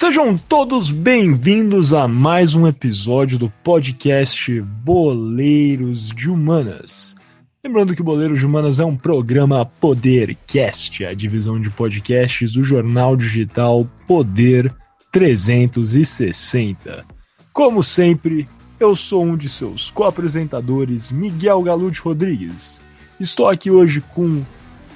Sejam todos bem-vindos a mais um episódio do podcast Boleiros de Humanas. Lembrando que Boleiros de Humanas é um programa Podercast, a divisão de podcasts do jornal digital Poder 360. Como sempre, eu sou um de seus co-apresentadores, Miguel Galute Rodrigues. Estou aqui hoje com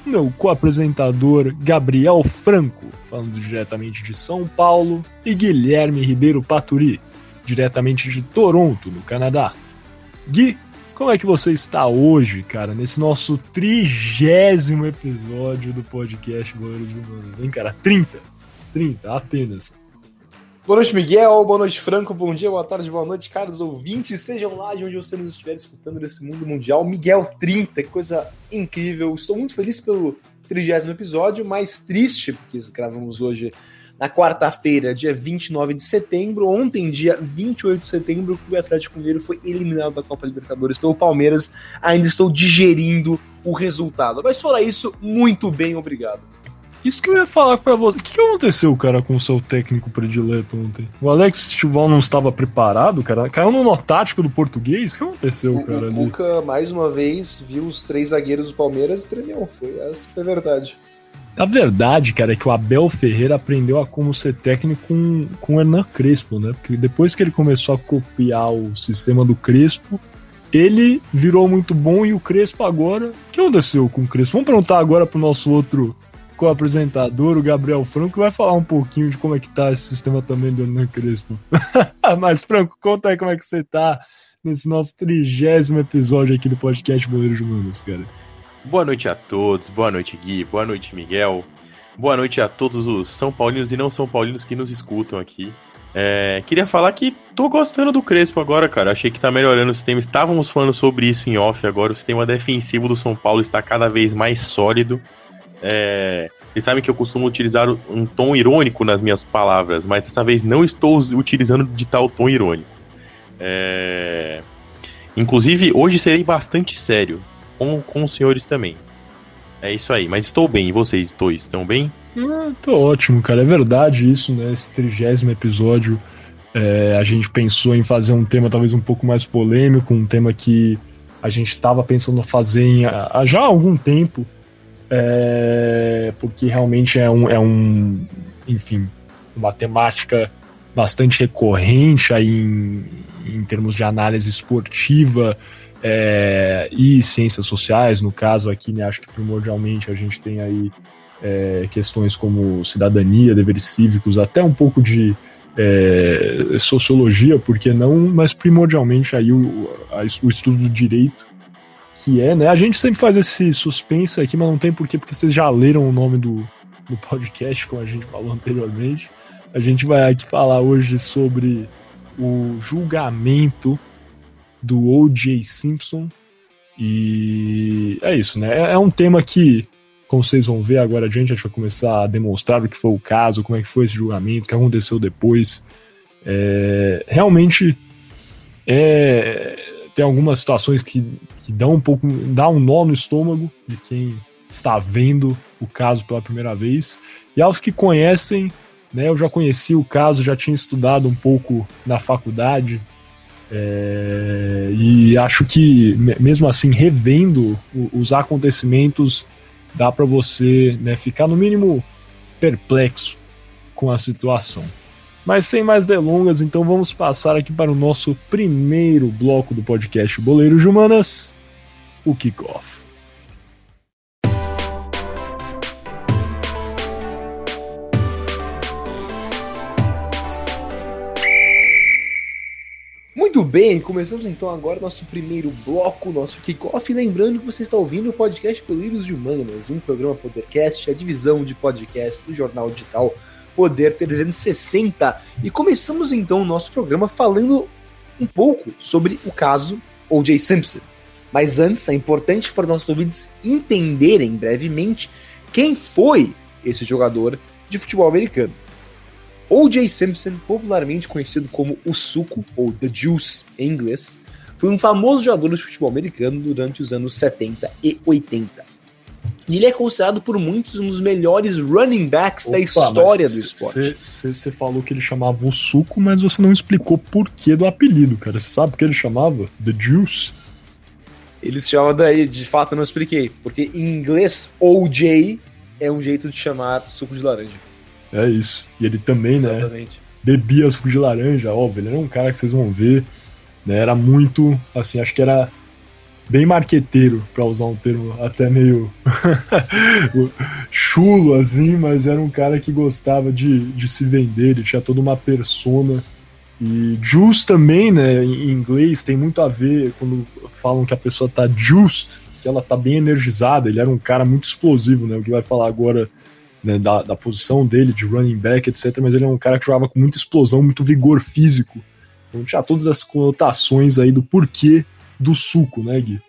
meu co-apresentador Gabriel Franco, falando diretamente de São Paulo, e Guilherme Ribeiro Paturi, diretamente de Toronto, no Canadá. Gui, como é que você está hoje, cara, nesse nosso trigésimo episódio do podcast Goleiro de Humanos, hein, cara? 30. 30, apenas. Boa noite, Miguel. Boa noite, Franco. Bom dia, boa tarde, boa noite, caros ouvintes. Sejam lá de onde você nos estiver escutando nesse mundo mundial. Miguel 30, que coisa incrível. Estou muito feliz pelo trigésimo episódio, mais triste, porque gravamos hoje na quarta-feira, dia 29 de setembro. Ontem, dia 28 de setembro, o Atlético Mineiro foi eliminado da Copa Libertadores pelo Palmeiras. Ainda estou digerindo o resultado. Mas fora isso, muito bem, obrigado. Isso que eu ia falar pra você. O que, que aconteceu, cara, com o seu técnico predileto ontem? O Alex Chival não estava preparado, cara? Caiu no nó tático do português? O que aconteceu, o, cara? O Cuca, mais uma vez, viu os três zagueiros do Palmeiras e tremeu. Foi, essa foi a verdade. A verdade, cara, é que o Abel Ferreira aprendeu a como ser técnico com, com o Hernan Crespo, né? Porque depois que ele começou a copiar o sistema do Crespo, ele virou muito bom e o Crespo agora. O que aconteceu com o Crespo? Vamos perguntar agora pro nosso outro co-apresentador, o Gabriel Franco, vai falar um pouquinho de como é que tá esse sistema também do Hernan Crespo. Mas, Franco, conta aí como é que você tá nesse nosso trigésimo episódio aqui do podcast Boleiros Humanos, cara. Boa noite a todos, boa noite Gui, boa noite Miguel, boa noite a todos os São Paulinos e não São Paulinos que nos escutam aqui. É, queria falar que tô gostando do Crespo agora, cara. Achei que tá melhorando o sistema. Estávamos falando sobre isso em off agora. O sistema defensivo do São Paulo está cada vez mais sólido. É, vocês sabem que eu costumo utilizar um tom irônico nas minhas palavras, mas dessa vez não estou utilizando de tal tom irônico. É, inclusive, hoje serei bastante sério, com, com os senhores também. É isso aí, mas estou bem. E vocês dois, estão bem? Ah, tô ótimo, cara. É verdade isso, né? Esse trigésimo episódio, é, a gente pensou em fazer um tema talvez um pouco mais polêmico, um tema que a gente estava pensando fazer em, há já há algum tempo, é, porque realmente é um, é um, enfim, uma temática bastante recorrente aí em, em termos de análise esportiva é, e ciências sociais, no caso aqui, né, acho que primordialmente a gente tem aí é, questões como cidadania, deveres cívicos, até um pouco de é, sociologia, por que não, mas primordialmente aí o, a, o estudo do direito que é, né? A gente sempre faz esse suspense aqui, mas não tem porquê, porque vocês já leram o nome do, do podcast, como a gente falou anteriormente. A gente vai aqui falar hoje sobre o julgamento do O.J. Simpson. E é isso, né? É, é um tema que, como vocês vão ver agora adiante, a gente vai começar a demonstrar o que foi o caso, como é que foi esse julgamento, o que aconteceu depois. É, realmente é, tem algumas situações que, que dão um pouco, dá um nó no estômago de quem está vendo o caso pela primeira vez. E aos que conhecem, né, eu já conheci o caso, já tinha estudado um pouco na faculdade, é, e acho que mesmo assim revendo os acontecimentos dá para você né, ficar no mínimo perplexo com a situação. Mas sem mais delongas, então vamos passar aqui para o nosso primeiro bloco do podcast Boleiros de Humanas, o Kickoff. Muito bem, começamos então agora nosso primeiro bloco, nosso kickoff. Lembrando que você está ouvindo o podcast Boleiros de Humanas, um programa Podercast, a divisão de podcast do jornal digital Poder 360. E começamos então o nosso programa falando um pouco sobre o caso O.J. Simpson. Mas antes, é importante para nossos ouvintes entenderem brevemente quem foi esse jogador de futebol americano. O.J. Simpson, popularmente conhecido como o Suco, ou The Juice em inglês, foi um famoso jogador de futebol americano durante os anos 70 e 80. E ele é considerado por muitos um dos melhores running backs Opa, da história do esporte. Você falou que ele chamava o suco, mas você não explicou por que do apelido, cara. Você sabe o que ele chamava? The Juice? Eles chamam daí, de fato eu não expliquei. Porque em inglês, OJ é um jeito de chamar suco de laranja. É isso. E ele também, né, Exatamente. né? Bebia suco de laranja, óbvio. Ele era um cara que vocês vão ver. Né, era muito, assim, acho que era bem marqueteiro, para usar um termo até meio chulo, assim, mas era um cara que gostava de, de se vender, ele tinha toda uma persona. E just também, né, em inglês, tem muito a ver quando falam que a pessoa tá just, que ela tá bem energizada, ele era um cara muito explosivo, né, o que vai falar agora né, da, da posição dele, de running back, etc, mas ele é um cara que jogava com muita explosão, muito vigor físico, então tinha todas as conotações aí do porquê do suco, né, Gui?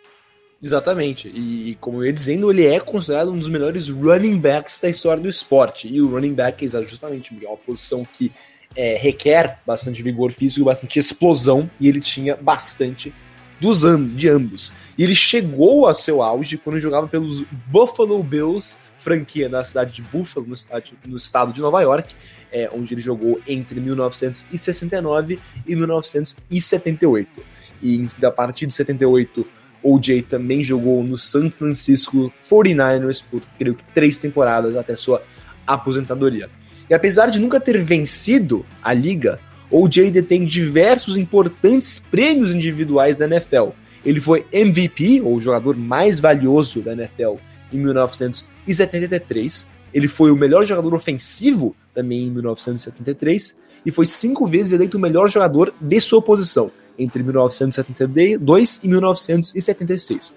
Exatamente. E, como eu ia dizendo, ele é considerado um dos melhores running backs da história do esporte. E o running back é justamente uma posição que é, requer bastante vigor físico, bastante explosão, e ele tinha bastante dos de ambos. E ele chegou a seu auge quando jogava pelos Buffalo Bills, franquia na cidade de Buffalo, no, estado, no estado de Nova York, é, onde ele jogou entre 1969 e 1978 e a partir de 78 OJ também jogou no San Francisco 49ers por creio que três temporadas até sua aposentadoria. E apesar de nunca ter vencido a liga, OJ detém diversos importantes prêmios individuais da NFL. Ele foi MVP, ou jogador mais valioso da NFL, em 1973. Ele foi o melhor jogador ofensivo também em 1973 e foi cinco vezes eleito o melhor jogador de sua posição entre 1972 e 1976.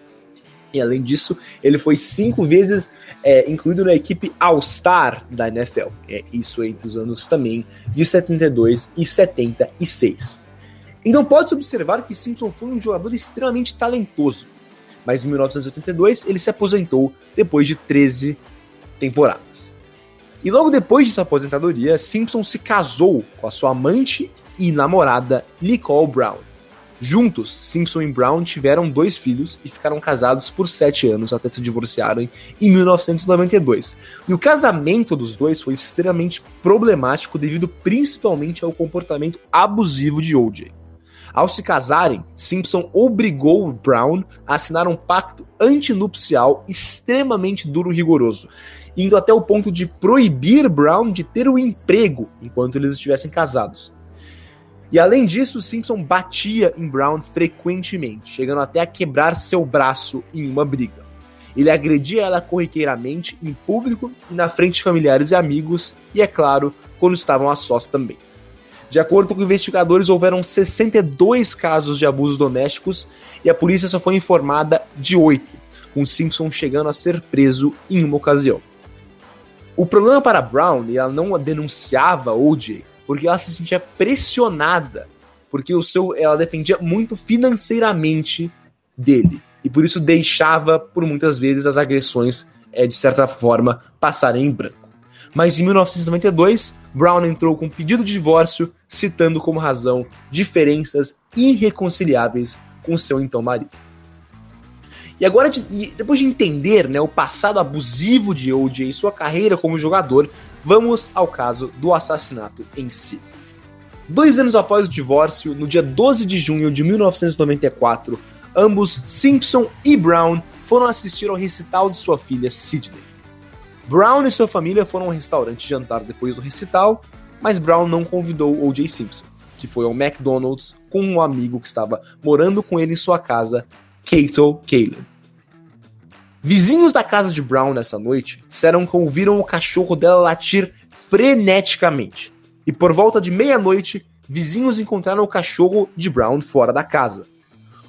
E além disso, ele foi cinco vezes é, incluído na equipe All-Star da NFL. É isso entre os anos também de 72 e 76. Então pode-se observar que Simpson foi um jogador extremamente talentoso. Mas em 1982 ele se aposentou depois de 13 temporadas. E logo depois de sua aposentadoria, Simpson se casou com a sua amante e namorada Nicole Brown. Juntos, Simpson e Brown tiveram dois filhos e ficaram casados por sete anos até se divorciarem em 1992. E o casamento dos dois foi extremamente problemático devido principalmente ao comportamento abusivo de OJ. Ao se casarem, Simpson obrigou Brown a assinar um pacto antinupcial extremamente duro e rigoroso, indo até o ponto de proibir Brown de ter um emprego enquanto eles estivessem casados. E além disso, Simpson batia em Brown frequentemente, chegando até a quebrar seu braço em uma briga. Ele agredia ela corriqueiramente em público e na frente de familiares e amigos, e é claro, quando estavam a sós também. De acordo com investigadores, houveram 62 casos de abusos domésticos e a polícia só foi informada de 8, com Simpson chegando a ser preso em uma ocasião. O problema para Brown, ela não denunciava OJ, porque ela se sentia pressionada, porque o seu, ela dependia muito financeiramente dele. E por isso deixava, por muitas vezes, as agressões, é, de certa forma, passarem em branco. Mas em 1992, Brown entrou com um pedido de divórcio, citando como razão diferenças irreconciliáveis com seu então marido. E agora, depois de entender né, o passado abusivo de OJ e sua carreira como jogador, Vamos ao caso do assassinato em si. Dois anos após o divórcio, no dia 12 de junho de 1994, ambos, Simpson e Brown, foram assistir ao recital de sua filha Sidney. Brown e sua família foram ao restaurante jantar depois do recital, mas Brown não convidou O.J. Simpson, que foi ao McDonald's com um amigo que estava morando com ele em sua casa, Cato Kalen. Vizinhos da casa de Brown nessa noite disseram que ouviram o cachorro dela latir freneticamente. E por volta de meia-noite, vizinhos encontraram o cachorro de Brown fora da casa.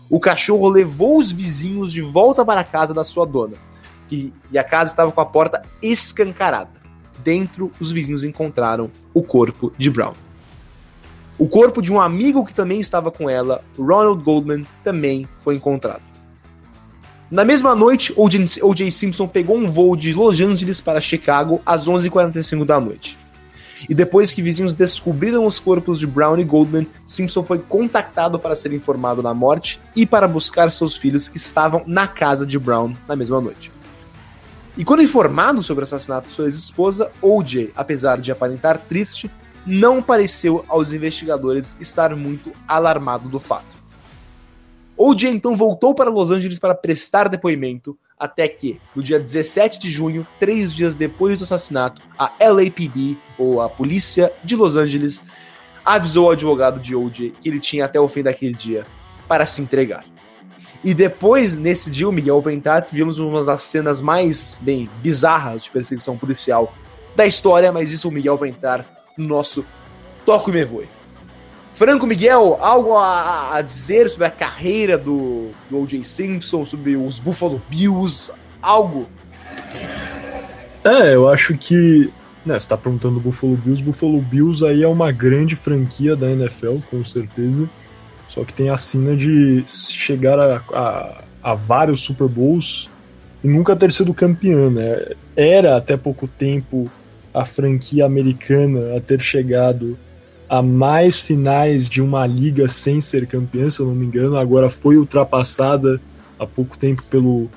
O cachorro levou os vizinhos de volta para a casa da sua dona, e, e a casa estava com a porta escancarada. Dentro, os vizinhos encontraram o corpo de Brown. O corpo de um amigo que também estava com ela, Ronald Goldman, também foi encontrado. Na mesma noite, O.J. Simpson pegou um voo de Los Angeles para Chicago às 11h45 da noite. E depois que vizinhos descobriram os corpos de Brown e Goldman, Simpson foi contactado para ser informado da morte e para buscar seus filhos que estavam na casa de Brown na mesma noite. E quando informado sobre o assassinato de sua ex-esposa, OJ, apesar de aparentar triste, não pareceu aos investigadores estar muito alarmado do fato. OJ então voltou para Los Angeles para prestar depoimento, até que, no dia 17 de junho, três dias depois do assassinato, a LAPD, ou a Polícia de Los Angeles, avisou o advogado de OJ que ele tinha até o fim daquele dia para se entregar. E depois, nesse dia, o Miguel Ventat, vimos uma das cenas mais, bem, bizarras de perseguição policial da história, mas isso o Miguel vai entrar no nosso Toco Me Voe. Franco Miguel, algo a, a, dizer sobre a carreira do, do O.J. Simpson, sobre os Buffalo Bills, algo? É, eu acho que, né, você tá perguntando do Buffalo Bills, Buffalo Bills aí é uma grande franquia da NFL, com certeza, só que tem a sina de chegar a, a, a vários Super Bowls e nunca ter sido campeão, né? Era até pouco tempo a franquia americana a ter chegado a mais finais de uma liga sem ser campeã, se eu não me engano. Agora foi ultrapassada há pouco tempo pelo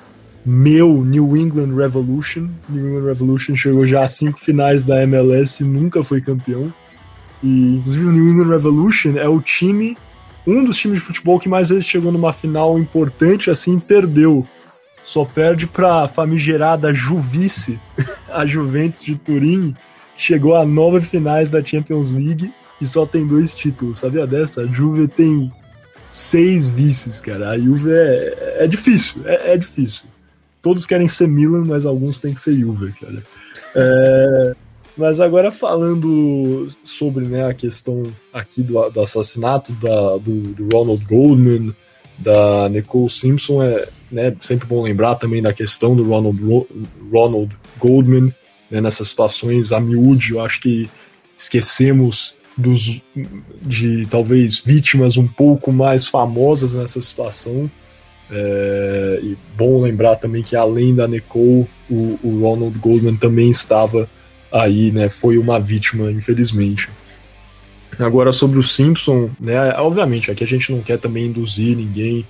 meu New England Revolution. New England Revolution chegou já a cinco finais da MLS e nunca foi campeão. E inclusive o New England Revolution é o time um dos times de futebol que mais vezes chegou numa final importante assim perdeu. Só perde para a famigerada Juvice, a Juventus de Turim, chegou a nove finais da Champions League e só tem dois títulos. Sabia dessa? A Juve tem seis vices, cara. A Juve é, é difícil, é, é, difícil. Todos querem ser Milan, mas alguns têm que ser Juve, cara. É, mas agora falando sobre né, a questão aqui do, do assassinato da, do, do, Ronald Goldman, da Nicole Simpson, é né, sempre bom lembrar também da questão do Ronald, Ronald Goldman né, nessas situações a miúde. Eu acho que esquecemos dos, de talvez vítimas um pouco mais famosas nessa situação. É, e bom lembrar também que além da Nicole, o, o Ronald Goldman também estava aí, né, foi uma vítima, infelizmente. Agora sobre o Simpson, né, obviamente aqui a gente não quer também induzir ninguém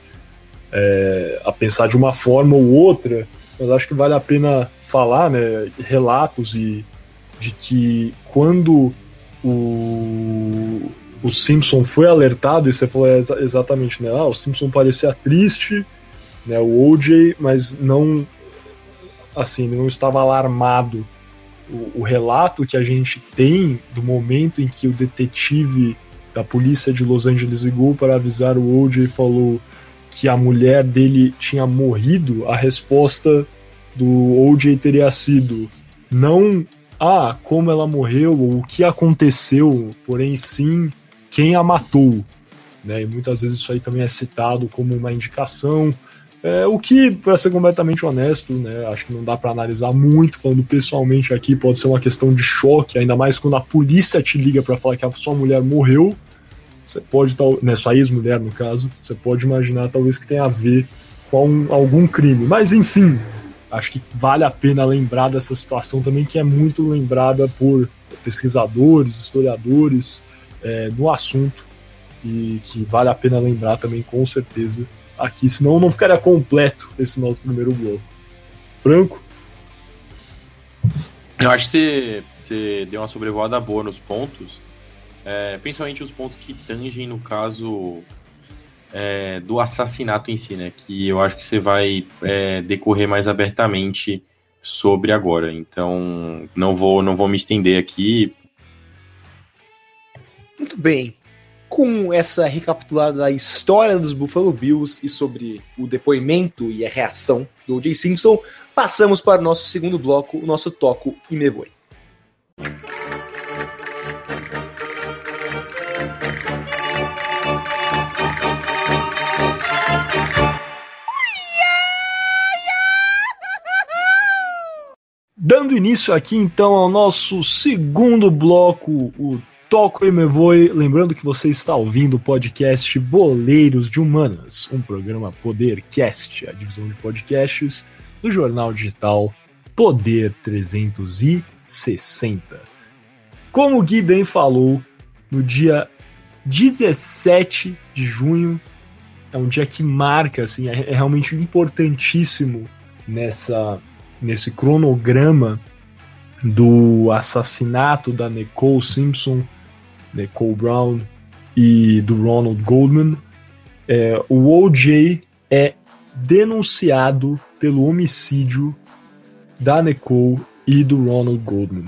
é, a pensar de uma forma ou outra, mas acho que vale a pena falar, né, relatos e de que quando o, o Simpson foi alertado, e você falou é, exatamente, né, ah, o Simpson parecia triste, né, o OJ, mas não assim, não estava alarmado. O, o, relato que a gente tem do momento em que o detetive da polícia de Los Angeles ligou para avisar o OJ e falou que a mulher dele tinha morrido, a resposta do OJ teria sido não ah, como ela morreu ou o que aconteceu, porém sim quem a matou. Né? E muitas vezes isso aí também é citado como uma indicação é, o que, para ser completamente honesto, né, acho que não dá para analisar muito, falando pessoalmente aqui, pode ser uma questão de choque, ainda mais quando a polícia te liga para falar que a sua mulher morreu. Você pode, né, sua ex-mulher no caso, você pode imaginar talvez que tenha a ver com algum crime. Mas enfim, acho que vale a pena lembrar dessa situação também, que é muito lembrada por pesquisadores, historiadores é, no assunto, e que vale a pena lembrar também com certeza aqui, senão não ficaria completo esse nosso primeiro bloco. Franco? Eu acho que você, você deu uma sobrevoada boa nos pontos, é, principalmente os pontos que tangem no caso é, do assassinato em si, né? Que eu acho que você vai é, decorrer mais abertamente sobre agora. Então, não vou, não vou me estender aqui. Muito bem com essa recapitulada da história dos Buffalo Bills e sobre o depoimento e a reação do O.J. Simpson, passamos para o nosso segundo bloco, o nosso Toco e Me. Dando início aqui então ao nosso segundo bloco, o Toco e me voe, lembrando que você está ouvindo o podcast Boleiros de Humanas, um programa Podercast, a divisão de podcasts do jornal digital Poder 360. Como o Gui bem falou, no dia 17 de junho, é um dia que marca, assim, é, é realmente importantíssimo nessa nesse cronograma do assassinato da Nicole Simpson, Nicole Brown e do Ronald Goldman, é, o OJ é denunciado pelo homicídio da Nicole e do Ronald Goldman.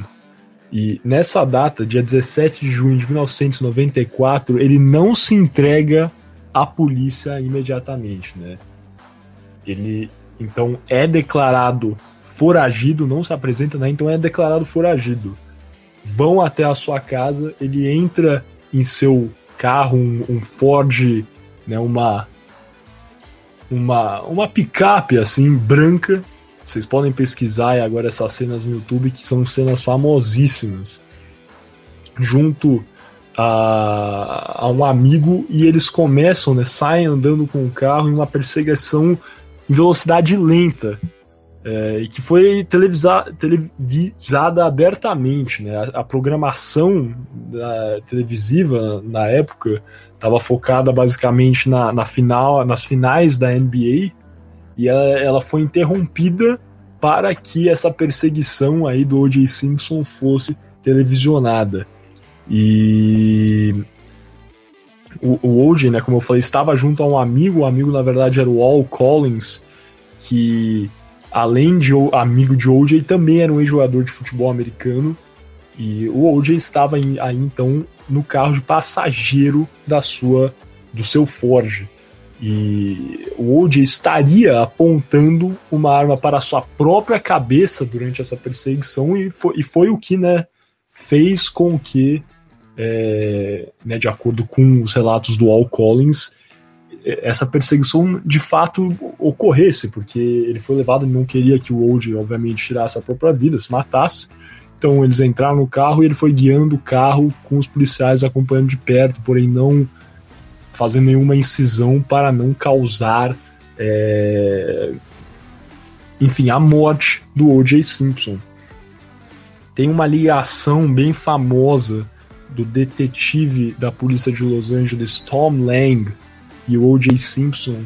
E nessa data, dia 17 de junho de 1994, ele não se entrega à polícia imediatamente, né? Ele então é declarado foragido, não se apresenta, né? Então é declarado foragido. Vão até a sua casa, ele entra em seu carro, um, um Ford, né? Uma uma uma picape assim branca. Vocês podem pesquisar agora essas cenas no YouTube que são cenas famosíssimas. Junto a, a um amigo e eles começam, né? Saem andando com o carro em uma perseguição em velocidade lenta é, e que foi televisa, televisada abertamente. Né? A, a programação da, televisiva na época estava focada basicamente na, na, final, nas finais da NBA e ela, ela foi interrompida para que essa perseguição aí do O.J. Simpson fosse televisionada. E o, o O.J., né, como eu falei, estava junto a um amigo, o amigo na verdade era o Al Collins, que além de amigo de OJ, também era um ex-jogador de futebol americano. E o OJ estava aí, então no carro de passageiro da sua do seu Ford. E o OJ estaria apontando uma arma para a sua própria cabeça durante essa perseguição e foi, e foi o que né, fez com que, é, né, de acordo com os relatos do Al Collins, essa perseguição de fato ocorresse, porque ele foi levado, ele não queria que o Old, obviamente, tirasse a própria vida, se matasse. Então eles entraram no carro e ele foi guiando o carro com os policiais acompanhando de perto, porém não fazendo nenhuma incisão para não causar, é... enfim, a morte do O.J. Simpson. Tem uma ligação bem famosa do detetive da polícia de Los Angeles, Tom Lang, e o O.J. Simpson,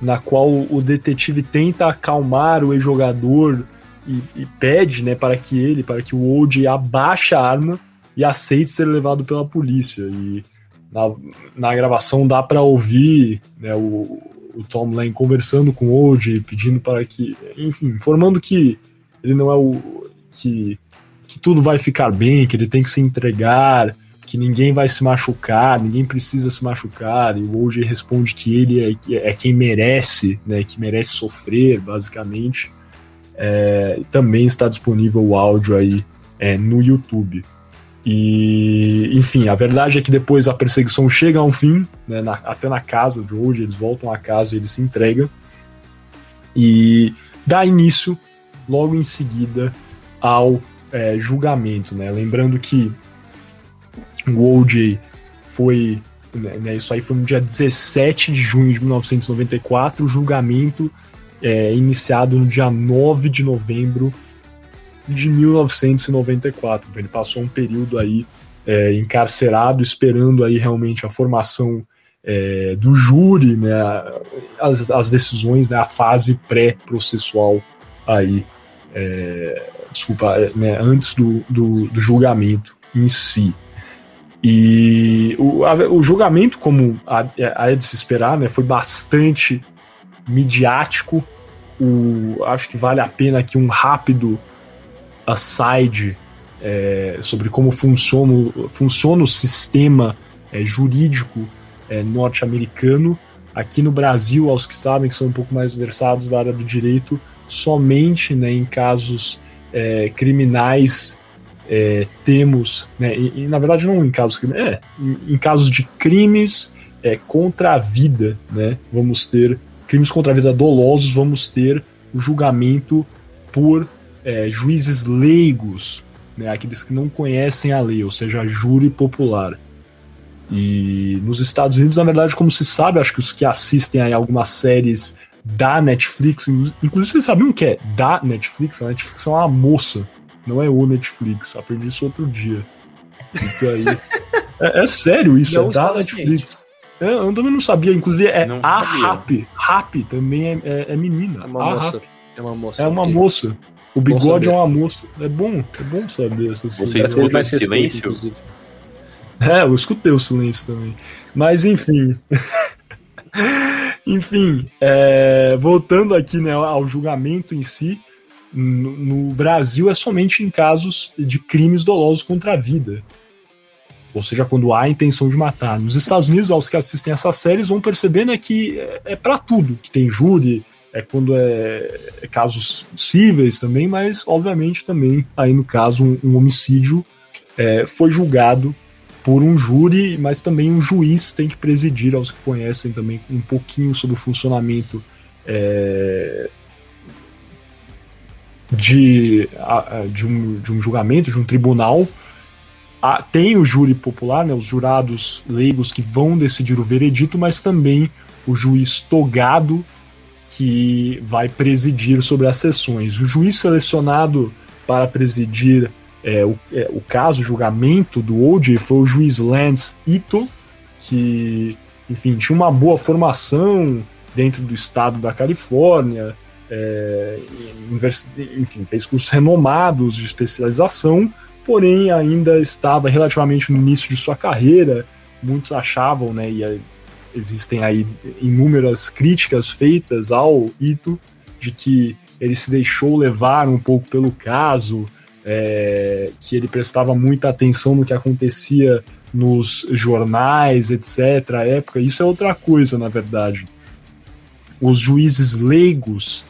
na qual o detetive tenta acalmar o ex-jogador e, e, pede né, para que ele, para que o O.J. abaixe a arma e aceite ser levado pela polícia. E na, na gravação dá para ouvir né, o, o, Tom Lane conversando com o O.J., pedindo para que, enfim, informando que ele não é o. que, que tudo vai ficar bem, que ele tem que se entregar que ninguém vai se machucar, ninguém precisa se machucar, e o OJ responde que ele é, é quem merece, né, que merece sofrer, basicamente. É, também está disponível o áudio aí é, no YouTube. E, enfim, a verdade é que depois a perseguição chega a um fim, né, na, até na casa de hoje, eles voltam à casa e ele se entrega. E dá início, logo em seguida, ao é, julgamento. Né? Lembrando que o OJ foi. Né, né, isso aí foi no dia 17 de junho de 1994, o julgamento é, iniciado no dia 9 de novembro de 1994. Ele passou um período aí é, encarcerado, esperando aí realmente a formação é, do júri, né, as, as decisões, né, a fase pré-processual aí, é, desculpa, é, né, antes do, do, do julgamento em si. E o, a, o julgamento, como é de se esperar, né, foi bastante midiático. O, acho que vale a pena aqui um rápido aside é, sobre como funciona, funciona o sistema é, jurídico é, norte-americano. Aqui no Brasil, aos que sabem, que são um pouco mais versados da área do direito, somente né, em casos é, criminais é, temos, né, e, e, na verdade não em casos é, em, em casos de crimes é, contra a vida, né, vamos ter crimes contra a vida dolosos, vamos ter o julgamento por é, juízes leigos, né, aqueles que não conhecem a lei, ou seja, júri popular. E nos Estados Unidos, na verdade, como se sabe, acho que os que assistem aí algumas séries da Netflix, inclusive vocês sabiam que é da Netflix? A Netflix é uma moça não é o Netflix. Aprendi isso outro dia. Então aí. é, é, sério isso, não é da Netflix. É, eu também não sabia, inclusive é não a Rap. Rap também é, é, é menina. É uma a moça. É uma moça. É uma moça. O bigode é um almoço. É bom, é bom saber essas Você escuta esse silêncio? É, eu escutei o silêncio também. Mas enfim. enfim, é, voltando aqui né, ao julgamento em si, no, Brasil é somente em casos de crimes dolosos contra a vida. Ou seja, quando há intenção de matar. Nos Estados Unidos, aos que assistem essas séries vão percebendo é que é, é para tudo, que tem júri, é quando é, é, casos cíveis também, mas obviamente também aí no caso um, um homicídio é, foi julgado por um júri, mas também um juiz tem que presidir, aos que conhecem também um pouquinho sobre o funcionamento é, de, de, um, de um julgamento, de um tribunal. tem o júri popular, né, os jurados leigos que vão decidir o veredito, mas também o juiz togado que vai presidir sobre as sessões. O juiz selecionado para presidir é, o, é, o caso, o julgamento do OJ foi o juiz Lance Ito, que, enfim, tinha uma boa formação dentro do estado da Califórnia, é, enfim, fez cursos renomados de especialização, porém ainda estava relativamente no início de sua carreira. Muitos achavam, né, e existem aí inúmeras críticas feitas ao Ito de que ele se deixou levar um pouco pelo caso, é, que ele prestava muita atenção no que acontecia nos jornais, etc. À época, isso é outra coisa, na verdade. Os juízes leigos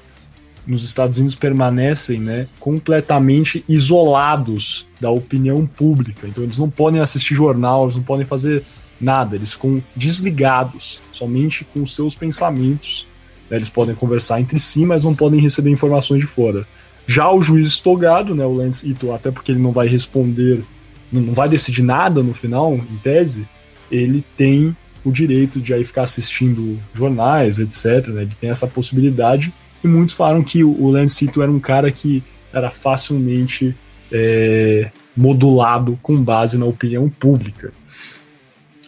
nos Estados Unidos permanecem né, completamente isolados da opinião pública. Então, eles não podem assistir jornal, eles não podem fazer nada, eles ficam desligados, somente com os seus pensamentos. Né, eles podem conversar entre si, mas não podem receber informações de fora. Já o juiz estogado, né, o Lance Ito, até porque ele não vai responder, não vai decidir nada no final, em tese, ele tem o direito de aí ficar assistindo jornais, etc. Né, ele tem essa possibilidade. E muitos falaram que o Lance era um cara que era facilmente é, modulado com base na opinião pública.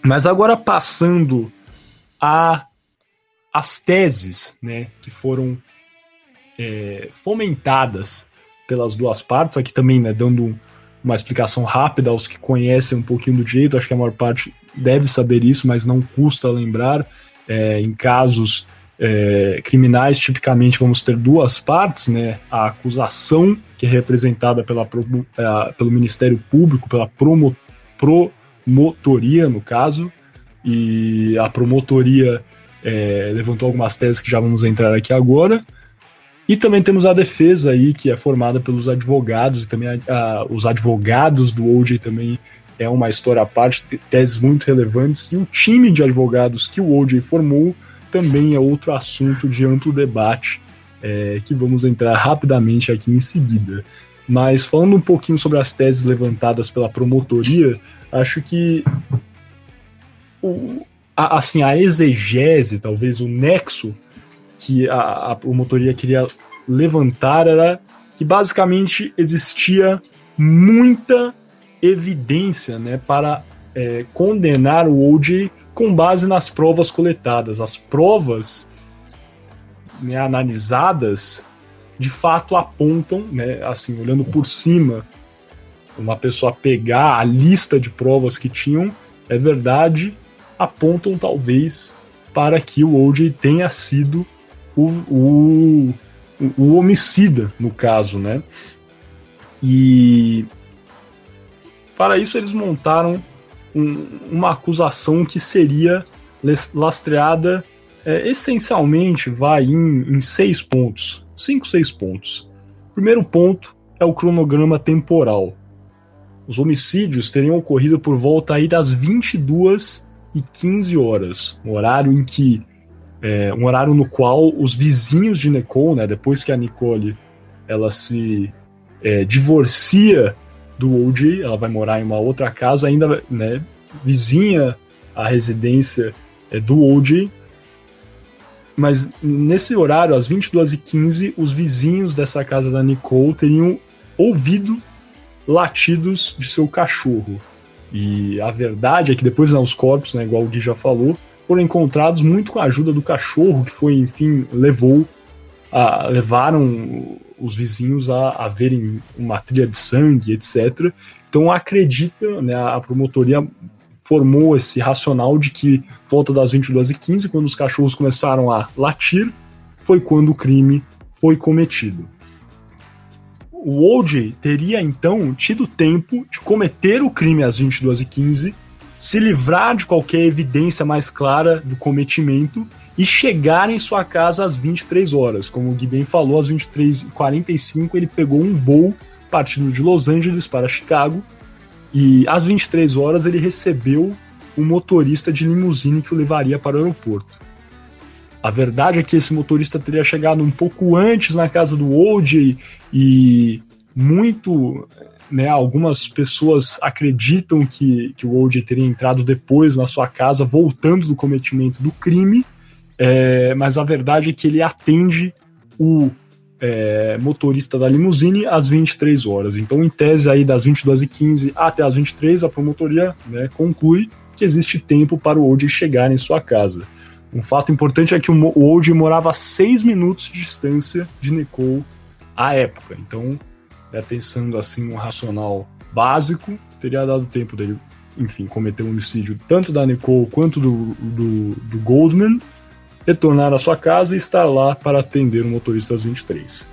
Mas agora passando a as teses né, que foram é, fomentadas pelas duas partes, aqui também né, dando uma explicação rápida aos que conhecem um pouquinho do direito, acho que a maior parte deve saber isso, mas não custa lembrar. É, em casos é, criminais, tipicamente vamos ter duas partes, né? A acusação, que é representada pela, é, pelo Ministério Público, pela promo, promotoria, no caso, e a promotoria é, levantou algumas teses que já vamos entrar aqui agora. E também temos a defesa aí, que é formada pelos advogados, e também a, a, os advogados do OJ também é uma história à parte, teses muito relevantes, e o time de advogados que o OJ formou também é outro assunto de amplo debate, é, que vamos entrar rapidamente aqui em seguida. Mas falando um pouquinho sobre as teses levantadas pela promotoria, acho que o, a, assim, a exegese, talvez o nexo que a, a promotoria queria levantar era que basicamente existia muita evidência né, para é, condenar o OJ com base nas provas coletadas. As provas né, analisadas de fato apontam, né, assim, olhando por cima, uma pessoa pegar a lista de provas que tinham, é verdade, apontam talvez para que o OJ tenha sido o, o, o homicida, no caso, né? E para isso eles montaram um, uma acusação que seria lastreada é, essencialmente vai em, em seis pontos, cinco, seis pontos. Primeiro ponto é o cronograma temporal. Os homicídios teriam ocorrido por volta aí das 22 e 15 horas, um horário em que é, um horário no qual os vizinhos de Nicole, né, depois que a Nicole ela se é, divorcia do OJ, ela vai morar em uma outra casa ainda, né, vizinha à residência é, do OJ. Mas nesse horário, às 22h15, os vizinhos dessa casa da Nicole teriam ouvido latidos de seu cachorro. E a verdade é que depois, né, os corpos, né, igual o Gui já falou, foram encontrados muito com a ajuda do cachorro, que foi, enfim, levou. A, levaram os vizinhos a, a, verem uma trilha de sangue, etc. Então acredita, né, a promotoria formou esse racional de que volta das 22h15, quando os cachorros começaram a latir, foi quando o crime foi cometido. O OJ teria então tido tempo de cometer o crime às 22h15, se livrar de qualquer evidência mais clara do cometimento e chegar em sua casa às 23 horas. Como o Gui bem falou, às 23h45 ele pegou um voo partindo de Los Angeles para Chicago e às 23 horas ele recebeu um motorista de limusine que o levaria para o aeroporto. A verdade é que esse motorista teria chegado um pouco antes na casa do OJ e muito, né, algumas pessoas acreditam que, que o OJ teria entrado depois na sua casa, voltando do cometimento do crime, é, mas a verdade é que ele atende o é, motorista da limusine às 23 horas. Então, em tese, aí das 22h15 até as 23 a promotoria né, conclui que existe tempo para o OJ chegar em sua casa. Um fato importante é que o OJ morava a 6 minutos de distância de Nicole à época. Então, é, pensando assim um racional básico, teria dado tempo dele, enfim, cometer um homicídio tanto da Nicole quanto do, do, do Goldman retornar à sua casa e estar lá para atender o motorista às 23.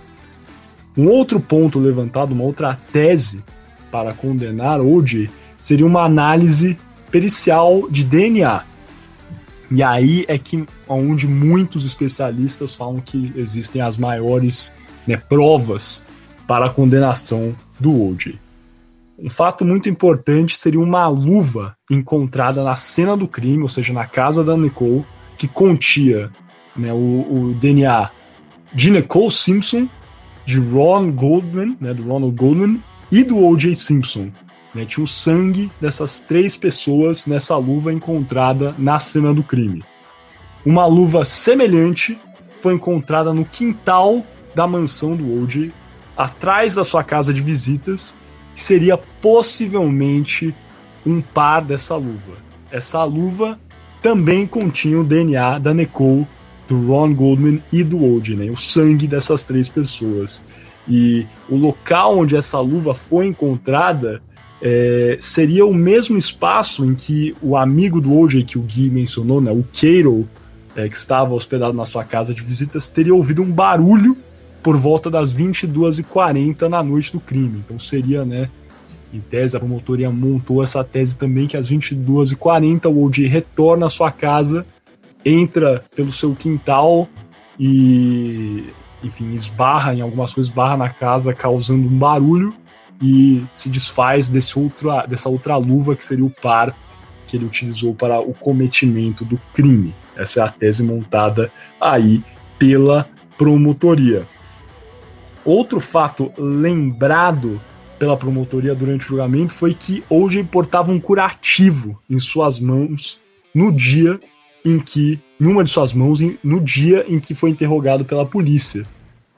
Um outro ponto levantado, uma outra tese para condenar O.J. seria uma análise pericial de DNA. E aí é que onde muitos especialistas falam que existem as maiores né, provas para a condenação do O.J. Um fato muito importante seria uma luva encontrada na cena do crime, ou seja, na casa da Nicole, que continha né, o, o, DNA de Nicole Simpson, de Ron Goldman, né, do Ronald Goldman, e do O.J. Simpson. Né, tinha o sangue dessas três pessoas nessa luva encontrada na cena do crime. Uma luva semelhante foi encontrada no quintal da mansão do O.J., atrás da sua casa de visitas, que seria possivelmente um par dessa luva. Essa luva também continha o DNA da Nicole, do Ron Goldman e do Old, né? O sangue dessas três pessoas. E o local onde essa luva foi encontrada é, seria o mesmo espaço em que o amigo do OJ que o Gui mencionou, né, o Cairo, é, que estava hospedado na sua casa de visitas, teria ouvido um barulho por volta das 22h40 na noite do crime. Então seria, né, em tese, a promotoria montou essa tese também que às 22h40 o OJ retorna à sua casa, entra pelo seu quintal e, enfim, esbarra em algumas coisas, esbarra na casa, causando um barulho e se desfaz desse outro, dessa outra luva que seria o par que ele utilizou para o cometimento do crime. Essa é a tese montada aí pela promotoria. Outro fato lembrado pela promotoria durante o julgamento foi que OJ portava um curativo em suas mãos no dia em que, em uma de suas mãos, no dia em que foi interrogado pela polícia.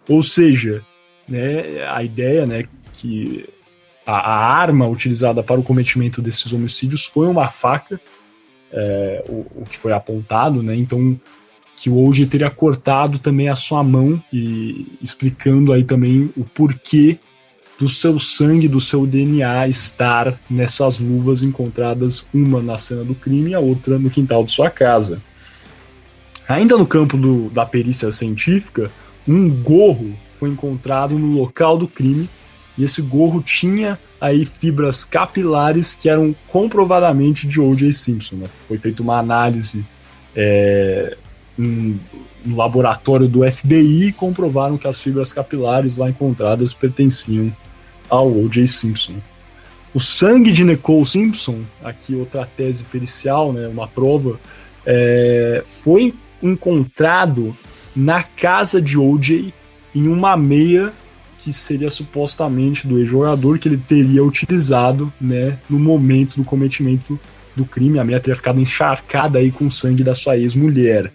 Ou seja, né, a ideia né, que a, a arma utilizada para o cometimento desses homicídios foi uma faca, é, o, o, que foi apontado, né? Então que o teria cortado também a sua mão e explicando aí também o porquê do seu sangue, do seu DNA estar nessas luvas encontradas, uma na cena do crime e a outra no quintal de sua casa. Ainda no campo do, da perícia científica, um gorro foi encontrado no local do crime e esse gorro tinha aí fibras capilares que eram comprovadamente de O.J. Simpson. Né? Foi feita uma análise é, no laboratório do FBI e comprovaram que as fibras capilares lá encontradas pertenciam ao O.J. Simpson. O sangue de Nicole Simpson, aqui outra tese pericial, né, uma prova, é, foi encontrado na casa de O.J. em uma meia que seria supostamente do ex-jogador que ele teria utilizado né, no momento do cometimento do crime. A meia teria ficado encharcada aí com o sangue da sua ex-mulher.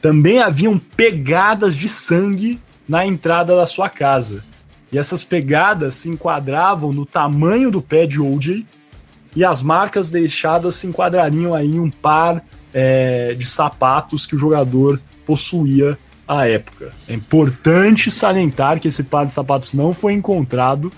Também haviam pegadas de sangue na entrada da sua casa. E essas pegadas se enquadravam no tamanho do pé de OJ e as marcas deixadas se enquadrariam aí em um par é, de sapatos que o jogador possuía à época. É importante salientar que esse par de sapatos não foi encontrado.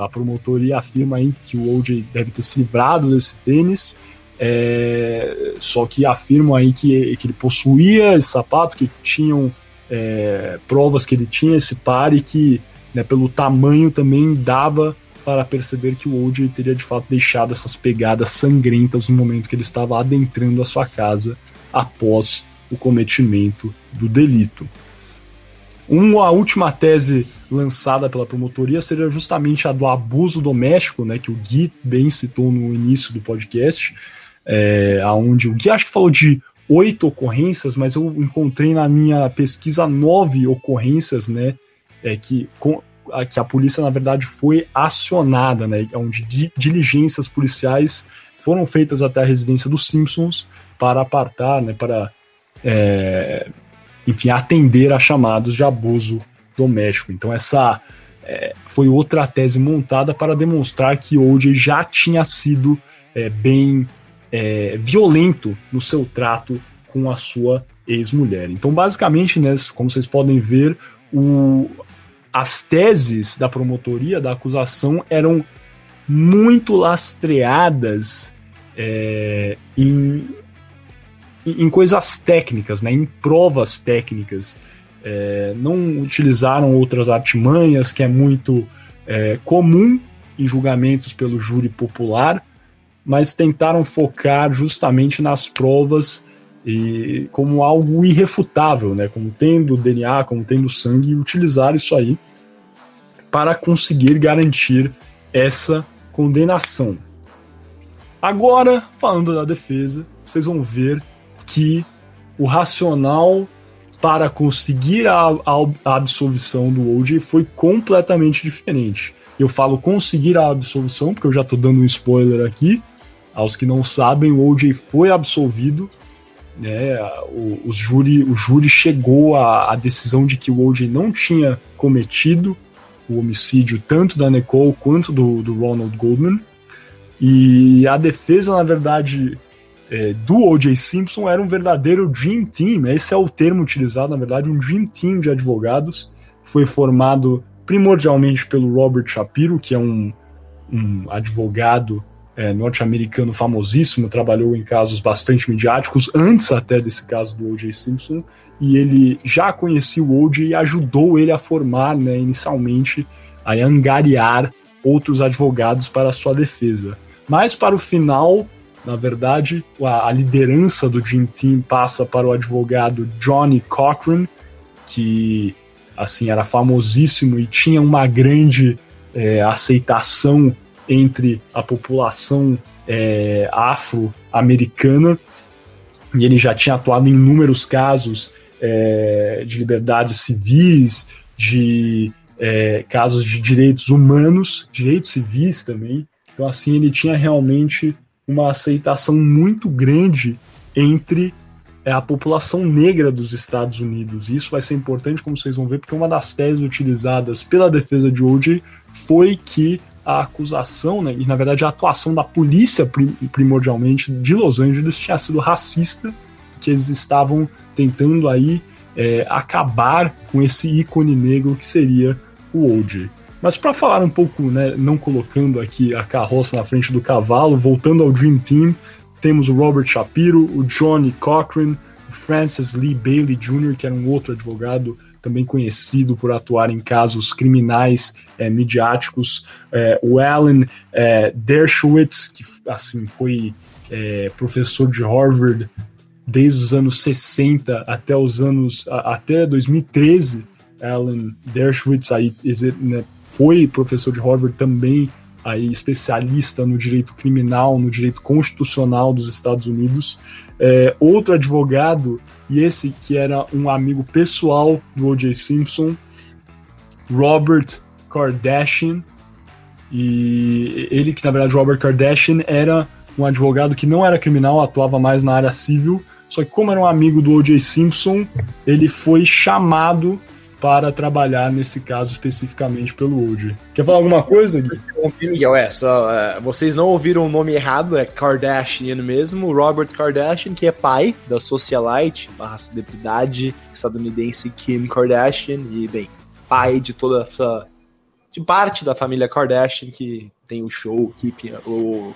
A promotoria afirma aí que o OJ deve ter se livrado desse tênis. É, só que afirmam aí que, que ele possuía esse sapato, que tinham é, provas que ele tinha esse par e que, né, pelo tamanho, também dava para perceber que o OJ teria de fato deixado essas pegadas sangrentas no momento que ele estava adentrando a sua casa após o cometimento do delito. Uma última tese lançada pela promotoria seria justamente a do abuso doméstico, né, que o Gui bem citou no início do podcast, é, aonde o Gui acho que falou de oito ocorrências, mas eu encontrei na minha pesquisa nove ocorrências, né, é, que, com, a, que a polícia na verdade foi acionada, né, onde di, diligências policiais foram feitas até a residência dos Simpsons para apartar, né, para é, enfim, atender a chamados de abuso doméstico. Então essa é, foi outra tese montada para demonstrar que OJ já tinha sido é, bem é, violento no seu trato com a sua ex-mulher. Então, basicamente, né, como vocês podem ver, o, as teses da promotoria, da acusação, eram muito lastreadas é, em em coisas técnicas, né, em provas técnicas. É, não utilizaram outras artimanhas, que é muito é, comum em julgamentos pelo júri popular, mas tentaram focar justamente nas provas e como algo irrefutável, né, como tendo DNA, como tendo sangue, e utilizar isso aí para conseguir garantir essa condenação. Agora, falando da defesa, vocês vão ver que o racional para conseguir a, a, absolvição do OJ foi completamente diferente. Eu falo conseguir a absolvição, porque eu já estou dando um spoiler aqui. Aos que não sabem, o OJ foi absolvido. Né, o, o, júri, o júri chegou à, à decisão de que o OJ não tinha cometido o homicídio tanto da Nicole quanto do, do Ronald Goldman. E a defesa, na verdade, é, do O.J. Simpson era um verdadeiro Dream Team. Esse é o termo utilizado, na verdade, um Dream Team de advogados. Foi formado primordialmente pelo Robert Shapiro, que é um, um advogado é, norte-americano famosíssimo, trabalhou em casos bastante midiáticos, antes até desse caso do O.J. Simpson, e ele já conhecia o O.J. e ajudou ele a formar, né, inicialmente, a angariar outros advogados para a sua defesa. Mas para o final, na verdade, a, a, liderança do Dream Team passa para o advogado Johnny Cochran, que assim era famosíssimo e tinha uma grande é, aceitação entre a população é, afro-americana. E ele já tinha atuado em inúmeros casos é, de liberdades civis, de é, casos de direitos humanos, direitos civis também. Então, assim, ele tinha realmente uma aceitação muito grande entre é, a população negra dos Estados Unidos. E isso vai ser importante, como vocês vão ver, porque uma das teses utilizadas pela defesa de O.J. foi que a acusação, né, e na verdade a atuação da polícia primordialmente de Los Angeles tinha sido racista, que eles estavam tentando aí é, acabar com esse ícone negro que seria o O.J. Mas para falar um pouco, né, não colocando aqui a carroça na frente do cavalo, voltando ao Dream Team, temos o Robert Shapiro, o Johnny Cochran, o Francis Lee Bailey Jr., que era um outro advogado também conhecido por atuar em casos criminais é, midiáticos, é, o Alan é, Dershowitz, que assim foi é, professor de Harvard desde os anos 60 até os anos até 2013, Alan Dershowitz aí né, foi professor de Harvard também, aí especialista no direito criminal, no direito constitucional dos Estados Unidos. É, outro advogado, e esse que era um amigo pessoal do O.J. Simpson, Robert Kardashian, e ele que na verdade Robert Kardashian era um advogado que não era criminal, atuava mais na área civil, só que como era um amigo do O.J. Simpson, ele foi chamado para trabalhar nesse caso especificamente pelo OJ. Quer falar alguma coisa? Miguel, é, só, é, vocês não ouviram o nome errado, é Kardashian mesmo, Robert Kardashian, que é pai da socialite, barra celebridade estadunidense Kim Kardashian, e, bem, pai de toda essa... de parte da família Kardashian, que tem o show, Keep, o...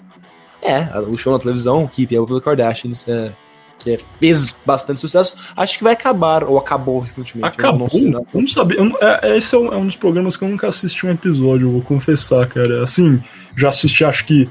É, o show na televisão, Keep Up with Kardashians, é, que fez bastante sucesso. Acho que vai acabar, ou acabou recentemente. Acabou? Eu não, não sabia. Eu, é, esse é um, é um, dos programas que eu nunca assisti um episódio, vou confessar, cara. Assim, já assisti acho que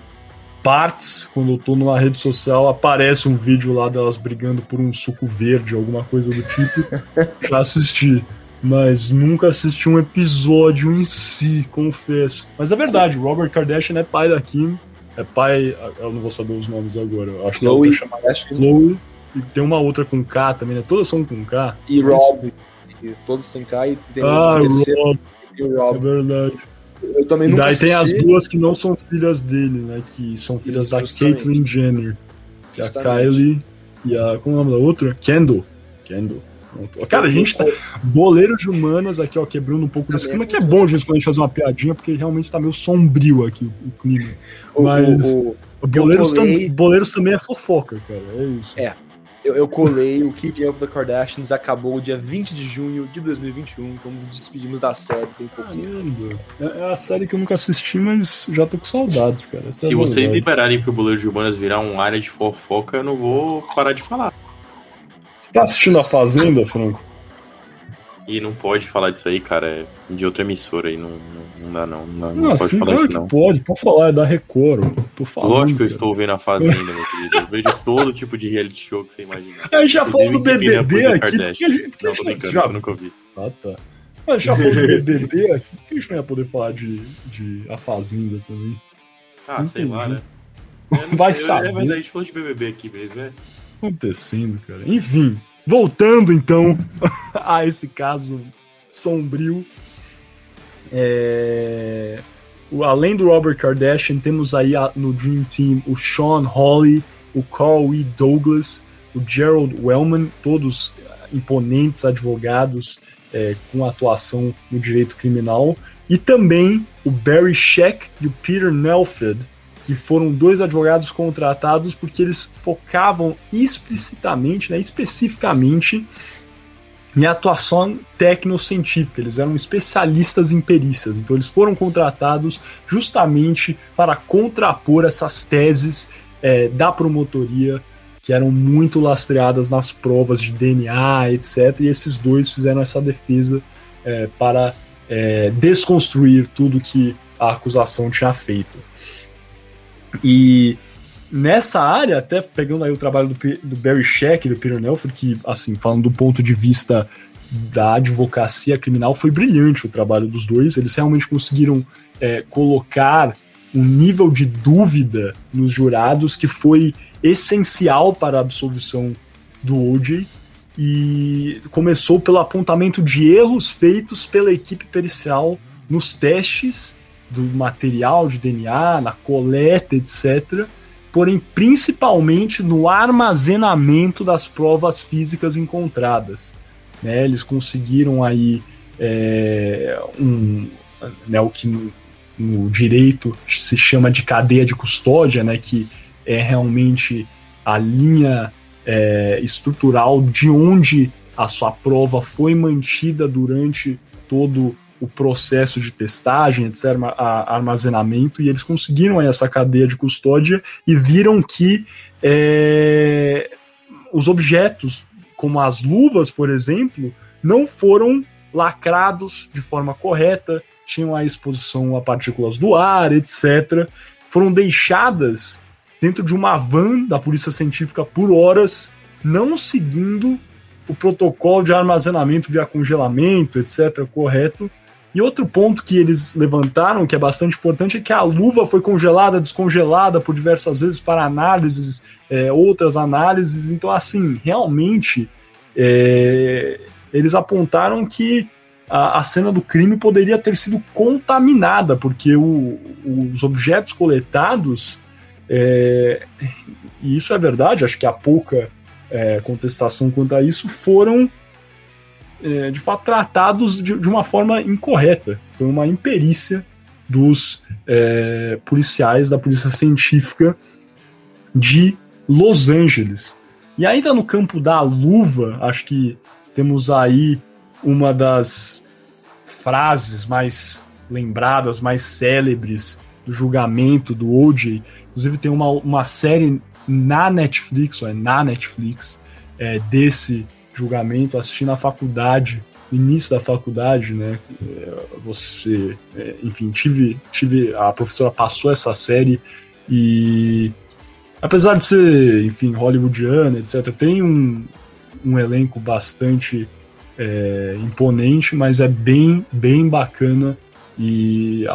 partes, quando eu tô numa rede social, aparece um vídeo lá delas brigando por um suco verde, alguma coisa do tipo. já assisti. Mas nunca assisti um episódio em si, confesso. Mas é verdade, Robert Kardashian é pai da Kim. É pai. Eu não vou saber os nomes agora. Acho Chloe, que é chamada Chloe. E tem uma outra com K também, né? Todas são com K. E Rob. E todos têm K e tem ah, um Rob. E o Rob. É verdade. Eu também e daí assisti. tem as duas que não são filhas dele, né? Que são filhas Isso, da Caitlyn Jenner. Que é a Kylie e a. Como é o nome da outra? Kendall. Kendall. Cara, a gente tá. Boleiros de humanas aqui, ó, quebrando um pouco desse clima, que é bom de quando a gente fazer uma piadinha, porque realmente tá meio sombrio aqui o clima. Mas. O, o, boleiros, colei... tam, boleiros também é fofoca, cara. É isso. É. Eu, eu colei o Keeping Up the Kardashians, acabou dia 20 de junho de 2021, então nos despedimos da série tem meses. É, é a série que eu nunca assisti, mas já tô com saudades, cara. Essa Se é vocês liberarem pro Boleiro de Humanas virar um área de fofoca, eu não vou parar de falar. Você tá assistindo a Fazenda, Franco? E não pode falar disso aí, cara. É de outra emissora aí. Não, não, não dá, não. Não, não, pode falar isso, não. Pode, pode falar, é da Record. Tô falando, Lógico que eu estou vendo a Fazenda, meu querido. Eu vejo todo tipo de reality show que você imagina. A gente já falou do BBB aqui. Porque a gente, porque não, tô brincando, já... eu nunca ouvi. Ah, tá. Mas já falou do BBB aqui, por que a gente não ia poder falar de, de A Fazenda também? Ah, não sei entendi. lá, né? Vai saber. É, mas a gente falou de BBB aqui mesmo, né? Acontecendo, cara. Enfim, Voltando então a esse caso sombrio, é... além do Robert Kardashian, temos aí no Dream Team o Sean Hawley, o Carl E. Douglas, o Gerald Wellman, todos imponentes advogados é, com atuação no direito criminal, e também o Barry Sheck e o Peter Nelford, que foram dois advogados contratados porque eles focavam explicitamente, né, especificamente em atuação tecnocientífica, eles eram especialistas em perícias, então eles foram contratados justamente para contrapor essas teses é, da promotoria que eram muito lastreadas nas provas de DNA, etc. E esses dois fizeram essa defesa é, para é, desconstruir tudo que a acusação tinha feito. E nessa área, até pegando aí o trabalho do, do Barry Sheck do Peter Nelford, que, assim, falando do ponto de vista da advocacia criminal, foi brilhante o trabalho dos dois. Eles realmente conseguiram é, colocar um nível de dúvida nos jurados que foi essencial para a absolvição do OJ e começou pelo apontamento de erros feitos pela equipe pericial nos testes do material de DNA, na coleta, etc., porém principalmente no armazenamento das provas físicas encontradas. Né, eles conseguiram aí é, um, né, o que no, no, direito se chama de cadeia de custódia, né, que é realmente a linha é, estrutural de onde a sua prova foi mantida durante todo o processo de testagem, etc., armazenamento, e eles conseguiram essa cadeia de custódia e viram que é, os objetos, como as luvas, por exemplo, não foram lacrados de forma correta, tinham a exposição a partículas do ar, etc., foram deixadas dentro de uma van da polícia científica por horas, não seguindo o protocolo de armazenamento via congelamento, etc., correto, e outro ponto que eles levantaram, que é bastante importante, é que a luva foi congelada, descongelada por diversas vezes para análises, é, outras análises. Então, assim, realmente é, eles apontaram que a, a, cena do crime poderia ter sido contaminada, porque o, os objetos coletados, é, e isso é verdade, acho que há pouca é, contestação quanto a isso, foram é, de fato, tratados de, de, uma forma incorreta. Foi uma imperícia dos é, policiais da Polícia Científica de Los Angeles. E ainda no campo da luva, acho que temos aí uma das frases mais lembradas, mais célebres do julgamento do OJ. Inclusive tem uma, uma série na Netflix, ou é na Netflix, é, desse julgamento, assisti na faculdade, início da faculdade, né? É, você, é, enfim, tive, tive a professora passou essa série e apesar de ser, enfim, hollywoodiana, etc, tem um, um elenco bastante é, imponente, mas é bem, bem bacana e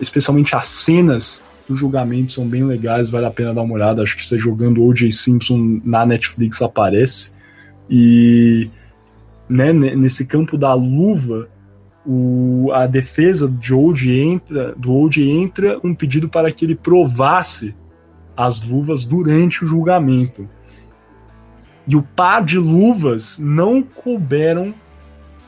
especialmente as cenas do julgamento são bem legais, vale a pena dar uma olhada. Acho que você jogando O.J. Simpson na Netflix aparece. E né, nesse campo da luva, o, a defesa de O.J. entra, do O.J. entra um pedido para que ele provasse as luvas durante o julgamento. E o par de luvas não couberam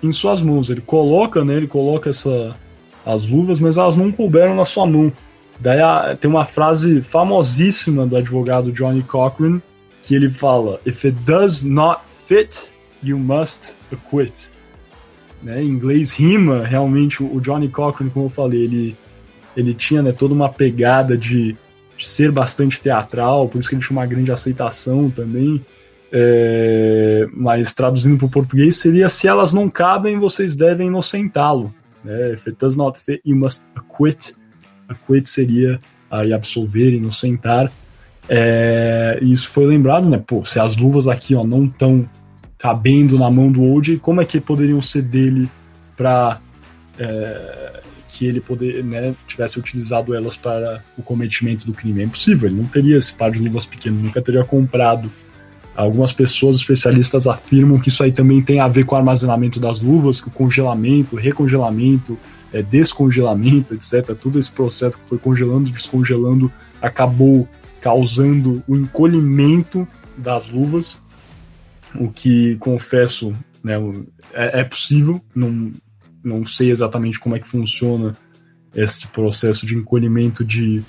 em suas mãos. Ele coloca, né, ele coloca essa, as luvas, mas elas não couberam na sua mão. Daí a, tem uma frase famosíssima do advogado Johnny Cochran que ele fala: If it does not fit, you must acquit. Né? Em inglês rima realmente o Johnny Cochran, como eu falei, ele, ele tinha né, toda uma pegada de, de ser bastante teatral, por isso que ele tinha uma grande aceitação também. É, mas traduzindo para o português seria se elas não cabem, vocês devem inocentá-lo. Né? If it does not fit, you must acquit. Acquit seria aí absolver, inocentar. É, isso foi lembrado, né? Pô, se as luvas aqui ó, não estão cabendo na mão do Old, como é que poderiam ser dele para é, que ele poder, né, tivesse utilizado elas para o cometimento do crime? É impossível, ele não teria esse par de luvas pequeno, nunca teria comprado. Algumas pessoas especialistas afirmam que isso aí também tem a ver com o armazenamento das luvas, que o congelamento, recongelamento, é, descongelamento, etc. Todo esse processo que foi congelando, descongelando, acabou causando o encolhimento das luvas o que confesso né, é, é, possível, não, não sei exatamente como é que funciona esse processo de encolhimento de,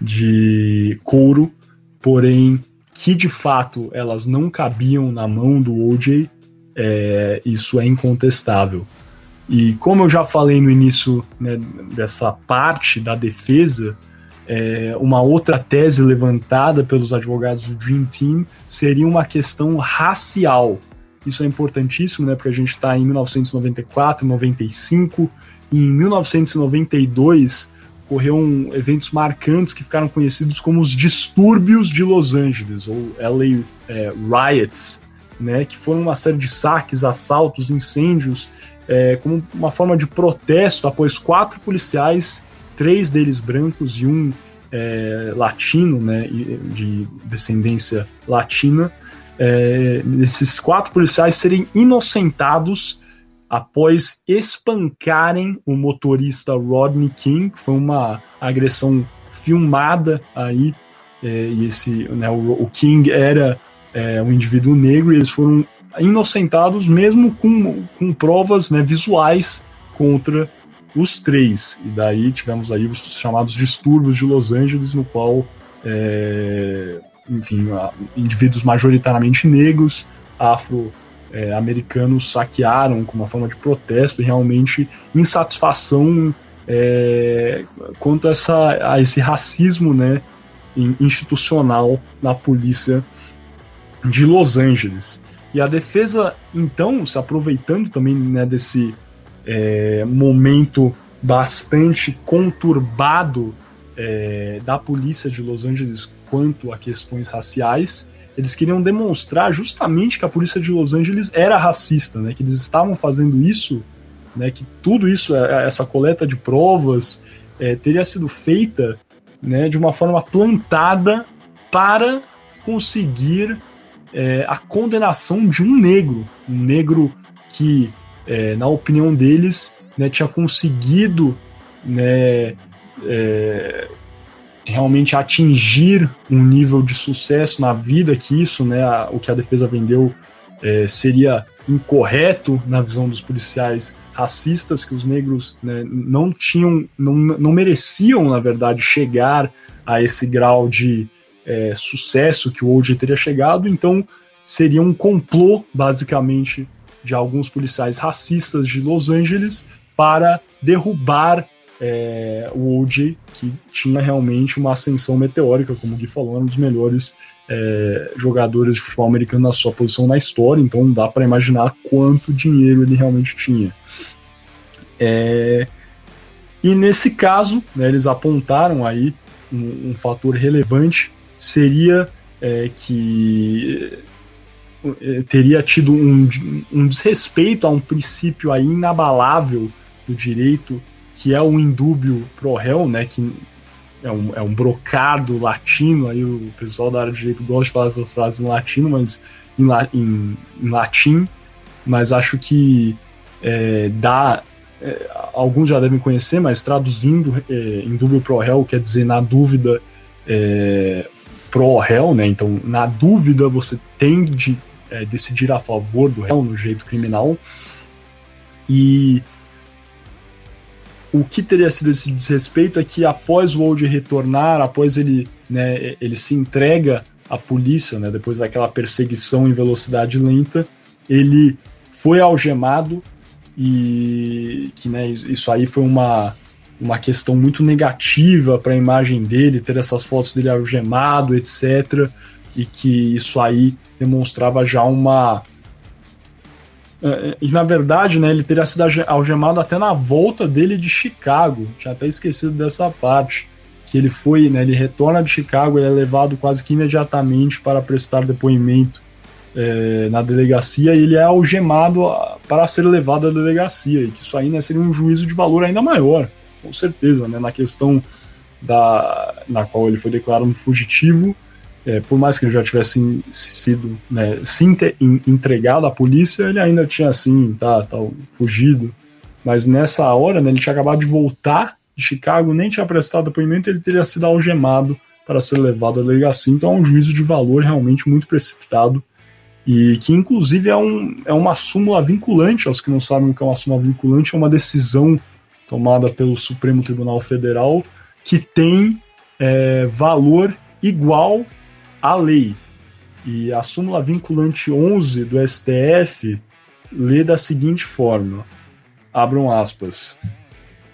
de couro, porém que de fato elas não cabiam na mão do OJ, é, isso é incontestável. E como eu já falei no início né, dessa parte da defesa, é, uma outra tese levantada pelos advogados do Dream Team seria uma questão racial. Isso é importantíssimo, né? Porque a gente está em 1994, 95 e em 1992 ocorreram eventos marcantes que ficaram conhecidos como os distúrbios de Los Angeles, ou LA é, Riots, né? Que foram uma série de saques, assaltos, incêndios, é, como uma forma de protesto após quatro policiais três deles brancos e um é, latino, né, de descendência latina, é, esses quatro policiais serem inocentados após espancarem o motorista Rodney King, que foi uma agressão filmada aí, é, e esse, né, o, o King era é, um indivíduo negro e eles foram inocentados mesmo com, com provas né, visuais contra os três. E daí tivemos aí os chamados distúrbios de Los Angeles, no qual, é, enfim, indivíduos majoritariamente negros, afro-americanos, saquearam como uma forma de protesto e realmente insatisfação é, quanto a, essa, a esse racismo né, institucional na polícia de Los Angeles. E a defesa, então, se aproveitando também né, desse é, momento bastante conturbado é, da polícia de Los Angeles quanto a questões raciais. Eles queriam demonstrar justamente que a polícia de Los Angeles era racista, né? Que eles estavam fazendo isso, né? Que tudo isso, é, é, essa coleta de provas, é, teria sido feita, né? De uma forma plantada para conseguir é, a condenação de um negro, um negro que é, na opinião deles, né, tinha conseguido né, é, realmente atingir um nível de sucesso na vida que isso, né, a, o que a defesa vendeu é, seria incorreto na visão dos policiais racistas, que os negros né, não tinham, não, não mereciam, na verdade, chegar a esse grau de é, sucesso que o OJ teria chegado, então seria um complô, basicamente, de alguns policiais racistas de Los Angeles para derrubar é, o OJ, que tinha realmente uma ascensão meteórica, como o Gui falou, era um dos melhores é, jogadores de futebol americano na sua posição na história, então dá para imaginar quanto dinheiro ele realmente tinha. É, e nesse caso, né, eles apontaram aí um, um fator relevante seria é, que teria tido um, um desrespeito a um princípio aí inabalável do direito, que é o indúbio pro réu, né, que é um, é um brocado latino, aí o pessoal da área de direito gosta de falar essas frases em latino, mas em, em, em latim, mas acho que é, dá, é, alguns já devem conhecer, mas traduzindo é, indúbio pro réu quer dizer na dúvida pro réu, né, então na dúvida você tem de é, decidir a favor do réu no jeito criminal, e o que teria sido esse desrespeito é que após o Old retornar, após ele, né, ele se entrega à polícia, né, depois daquela perseguição em velocidade lenta, ele foi algemado e que né, isso aí foi uma, uma questão muito negativa para a imagem dele, ter essas fotos dele algemado, etc. E que isso aí demonstrava já uma é, e na verdade, né, ele teria sido algemado até na volta dele de Chicago. Tinha até esquecido dessa parte. Que ele foi, né, ele retorna de Chicago, ele é levado quase que imediatamente para prestar depoimento é, na delegacia e ele é algemado para ser levado à delegacia. E que isso aí né, seria um juízo de valor ainda maior, com certeza, né, na questão da, na qual ele foi declarado um fugitivo é, por mais que ele já tivesse sido né, se entregado à polícia, ele ainda tinha assim, tá, tá fugido. Mas nessa hora, né, ele tinha acabado de voltar de Chicago, nem tinha prestado depoimento, ele teria sido algemado para ser levado à delegacia. Então é um juízo de valor realmente muito precipitado e que inclusive é, um, é uma súmula vinculante, aos que não sabem o que é uma súmula vinculante, é uma decisão tomada pelo Supremo Tribunal Federal que tem é, valor igual a lei. E a súmula vinculante 11 do STF lê da seguinte forma: abram aspas.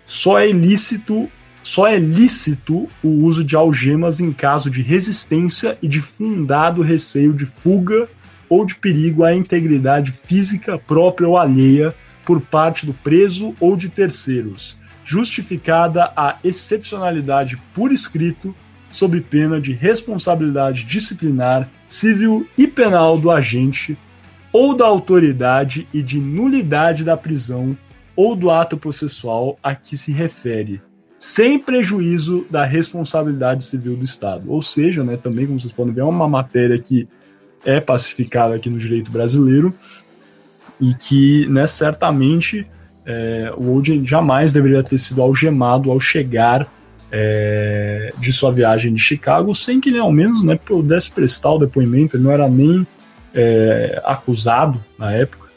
Só é ilícito, só é lícito o uso de algemas em caso de resistência e de fundado receio de fuga ou de perigo à integridade física própria ou alheia por parte do preso ou de terceiros, justificada a excepcionalidade por escrito sob pena de responsabilidade disciplinar, civil e penal do agente ou da autoridade e de nulidade da prisão ou do ato processual a que se refere, sem prejuízo da responsabilidade civil do Estado. Ou seja, né, também, como vocês podem ver, é uma matéria que é pacificada aqui no direito brasileiro e que, né, certamente, é, o Oden jamais deveria ter sido algemado ao chegar é, de sua viagem de Chicago, sem que ele ao menos né, pudesse prestar o depoimento, ele não era nem é, acusado na época.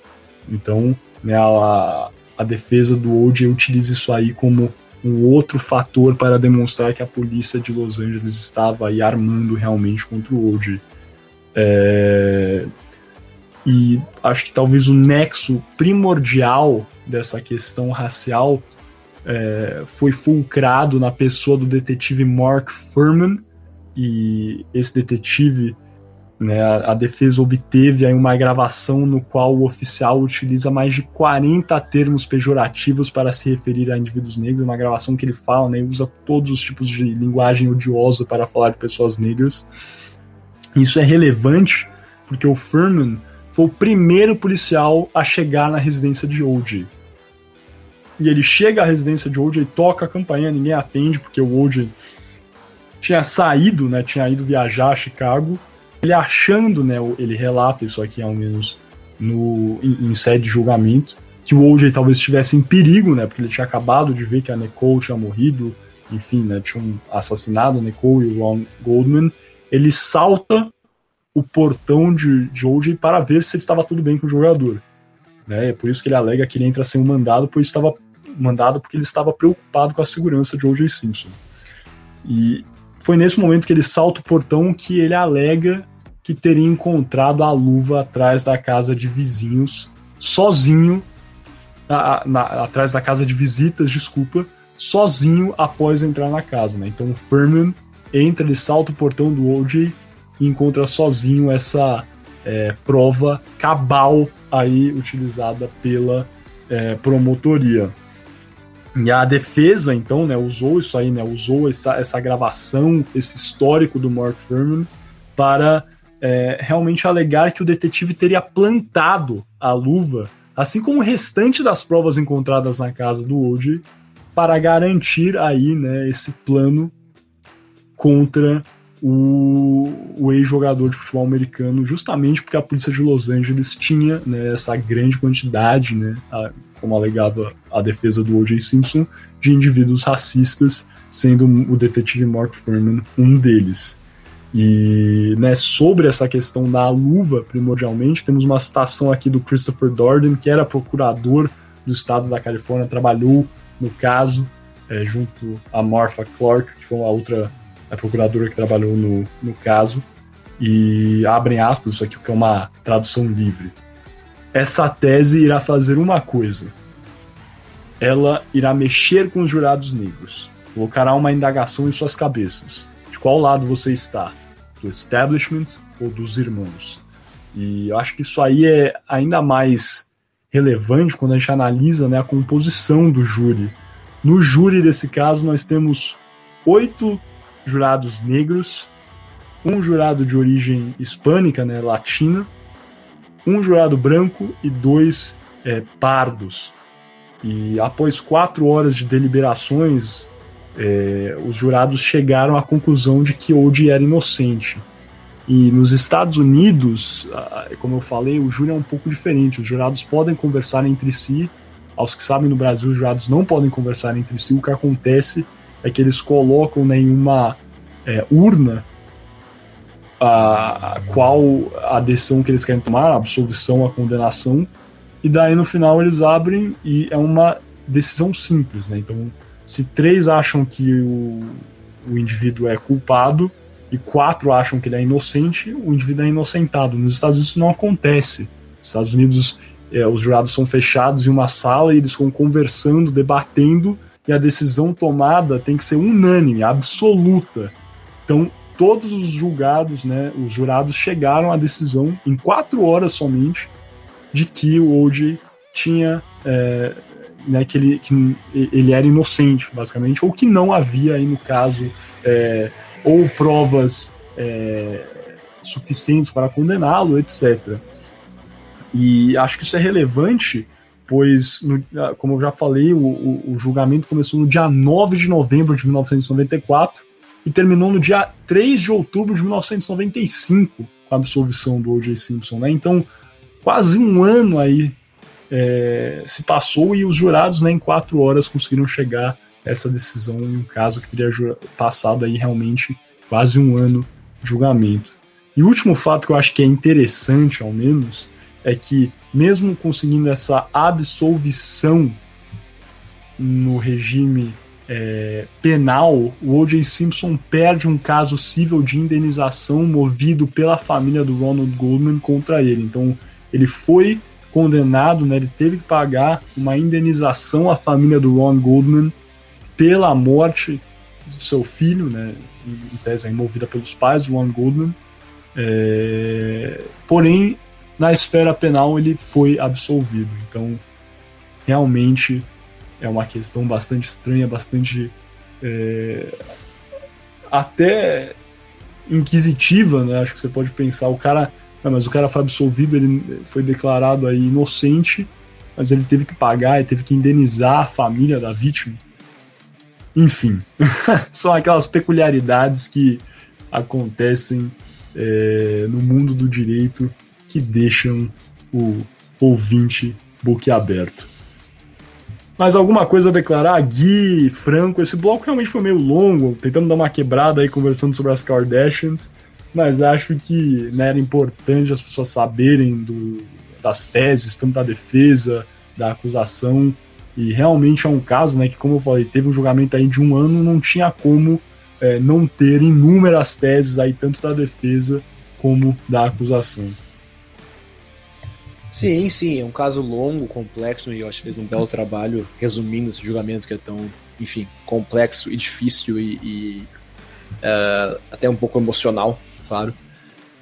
Então, né, a, a defesa do O.J. utiliza isso aí como um outro fator para demonstrar que a polícia de Los Angeles estava aí armando realmente contra o O.J. É, e acho que talvez o nexo primordial dessa questão racial é, foi fulcrado na pessoa do detetive Mark Furman, e esse detetive, né, a, a, defesa obteve aí uma gravação no qual o oficial utiliza mais de 40 termos pejorativos para se referir a indivíduos negros, uma gravação que ele fala, né, usa todos os tipos de linguagem odiosa para falar de pessoas negras. Isso é relevante porque o Furman foi o primeiro policial a chegar na residência de O.J e ele chega à residência de OJ, toca a campainha, ninguém atende, porque o OJ tinha saído, né, tinha ido viajar a Chicago. Ele achando, né, ele relata isso aqui ao menos no, em, em sede de julgamento, que o OJ talvez estivesse em perigo, né, porque ele tinha acabado de ver que a Nicole tinha morrido, enfim, né, tinham assassinado a Nicole e o Ron Goldman. Ele salta o portão de, de OJ para ver se estava tudo bem com o jogador. Né? É por isso que ele alega que ele entra sem um mandado, pois estava mandado porque ele estava preocupado com a segurança de O.J. Simpson. E foi nesse momento que ele salta o portão que ele alega que teria encontrado a luva atrás da casa de vizinhos, sozinho, na, atrás da casa de visitas, desculpa, sozinho após entrar na casa. Né? Então o Furman entra, ele salta o portão do OJ e encontra sozinho essa é, prova cabal aí utilizada pela é, promotoria. E a defesa, então, né, usou isso aí, né, usou essa, essa gravação, esse histórico do Mark Furman para é, realmente alegar que o detetive teria plantado a luva, assim como o restante das provas encontradas na casa do OJ, para garantir aí, né, esse plano contra o, o ex-jogador de futebol americano, justamente porque a polícia de Los Angeles tinha né, essa grande quantidade, né, a, como alegava a defesa do O.J. Simpson, de indivíduos racistas, sendo o detetive Mark Furman um deles. E né, sobre essa questão da luva, primordialmente, temos uma citação aqui do Christopher Dorden, que era procurador do estado da Califórnia, trabalhou no caso, é, junto a Martha Clark, que foi uma outra a procuradora que trabalhou no, no caso, e abrem aspas, isso aqui que é uma tradução livre. Essa tese irá fazer uma coisa. Ela irá mexer com os jurados negros. Colocará uma indagação em suas cabeças. De qual lado você está? Do establishment ou dos irmãos? E eu acho que isso aí é ainda mais relevante quando a gente analisa né, a composição do júri. No júri desse caso, nós temos oito jurados negros, um jurado de origem hispânica, né, latina, um jurado branco e dois é, pardos. E após quatro horas de deliberações, é, os jurados chegaram à conclusão de que Odi era inocente. E nos Estados Unidos, como eu falei, o júri é um pouco diferente. Os jurados podem conversar entre si. Aos que sabem, no Brasil, os jurados não podem conversar entre si. O que acontece é que eles colocam né, em uma é, urna a, a, qual a decisão que eles querem tomar, a absolvição, a condenação, e daí no final eles abrem e é uma decisão simples, né? Então, se três acham que o, o indivíduo é culpado e quatro acham que ele é inocente, o indivíduo é inocentado. Nos Estados Unidos isso não acontece. Nos Estados Unidos, é, os jurados são fechados em uma sala e eles vão conversando, debatendo e a decisão tomada tem que ser unânime, absoluta. Então, todos os julgados, né, os jurados chegaram à decisão em quatro horas somente de que o OJ tinha, é, né, que ele, que ele era inocente, basicamente, ou que não havia aí no caso é, ou provas é, suficientes para condená-lo, etc. E acho que isso é relevante pois, no, ah, como eu já falei, o, o, o, julgamento começou no dia 9 de novembro de 1994 e terminou no dia 3 de outubro de 1995 com a absolvição do O.J. Simpson. Né? Então, quase um ano aí é, se passou e os jurados né, em quatro horas conseguiram chegar a essa decisão em um caso que teria passado aí realmente quase um ano de julgamento. E o último fato que eu acho que é interessante, ao menos, é que mesmo conseguindo essa absolvição no regime é, penal, o O.J. Simpson perde um caso civil de indenização movido pela família do Ronald Goldman contra ele. Então, ele foi condenado, né, ele teve que pagar uma indenização à família do Ron Goldman pela morte do seu filho, né, em tese movida pelos pais do Ron Goldman. É, porém, na esfera penal ele foi absolvido. Então, realmente é uma questão bastante estranha, bastante é, até inquisitiva, né? Acho que você pode pensar, o cara, não, mas o cara foi absolvido, ele foi declarado aí inocente, mas ele teve que pagar, teve que indenizar a família da vítima. Enfim, são aquelas peculiaridades que acontecem é, no mundo do direito que deixam o ouvinte boquiaberto. Mas alguma coisa a declarar? Gui, Franco, esse bloco realmente foi meio longo, tentando dar uma quebrada aí conversando sobre as Kardashians, mas acho que né, era importante as pessoas saberem do, das teses, tanto da defesa, da acusação. E realmente é um caso, né, que como eu falei, teve um julgamento aí de um ano, não tinha como é, não ter inúmeras teses aí, tanto da defesa como da acusação. Sim, sim, é um caso longo, complexo, e eu acho que fez um belo trabalho resumindo esse julgamento que é tão, enfim, complexo e difícil e, e uh, até um pouco emocional, claro.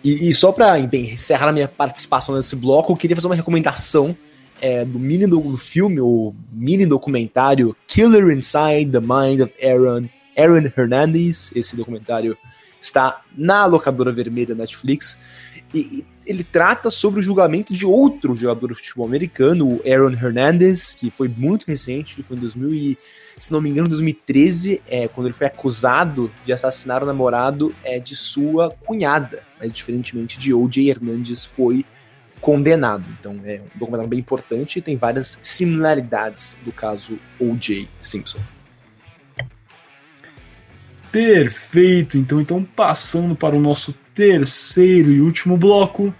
E, e só para encerrar a minha participação nesse bloco, eu queria fazer uma recomendação é, do mini do, do filme, o mini documentário Killer Inside the Mind of Aaron, Aaron Hernandez. Esse documentário está na locadora vermelha Netflix. E, ele trata sobre o julgamento de outro jogador de futebol americano, o Aaron Hernandez, que foi muito recente, foi em 2000 e, se não me engano, 2013, é, quando ele foi acusado de assassinar o namorado é, de sua cunhada, mas diferentemente de O.J. Hernandez foi condenado. Então é um documentário bem importante e tem várias similaridades do caso O.J. Simpson. Perfeito, então, então passando para o nosso terceiro e último bloco,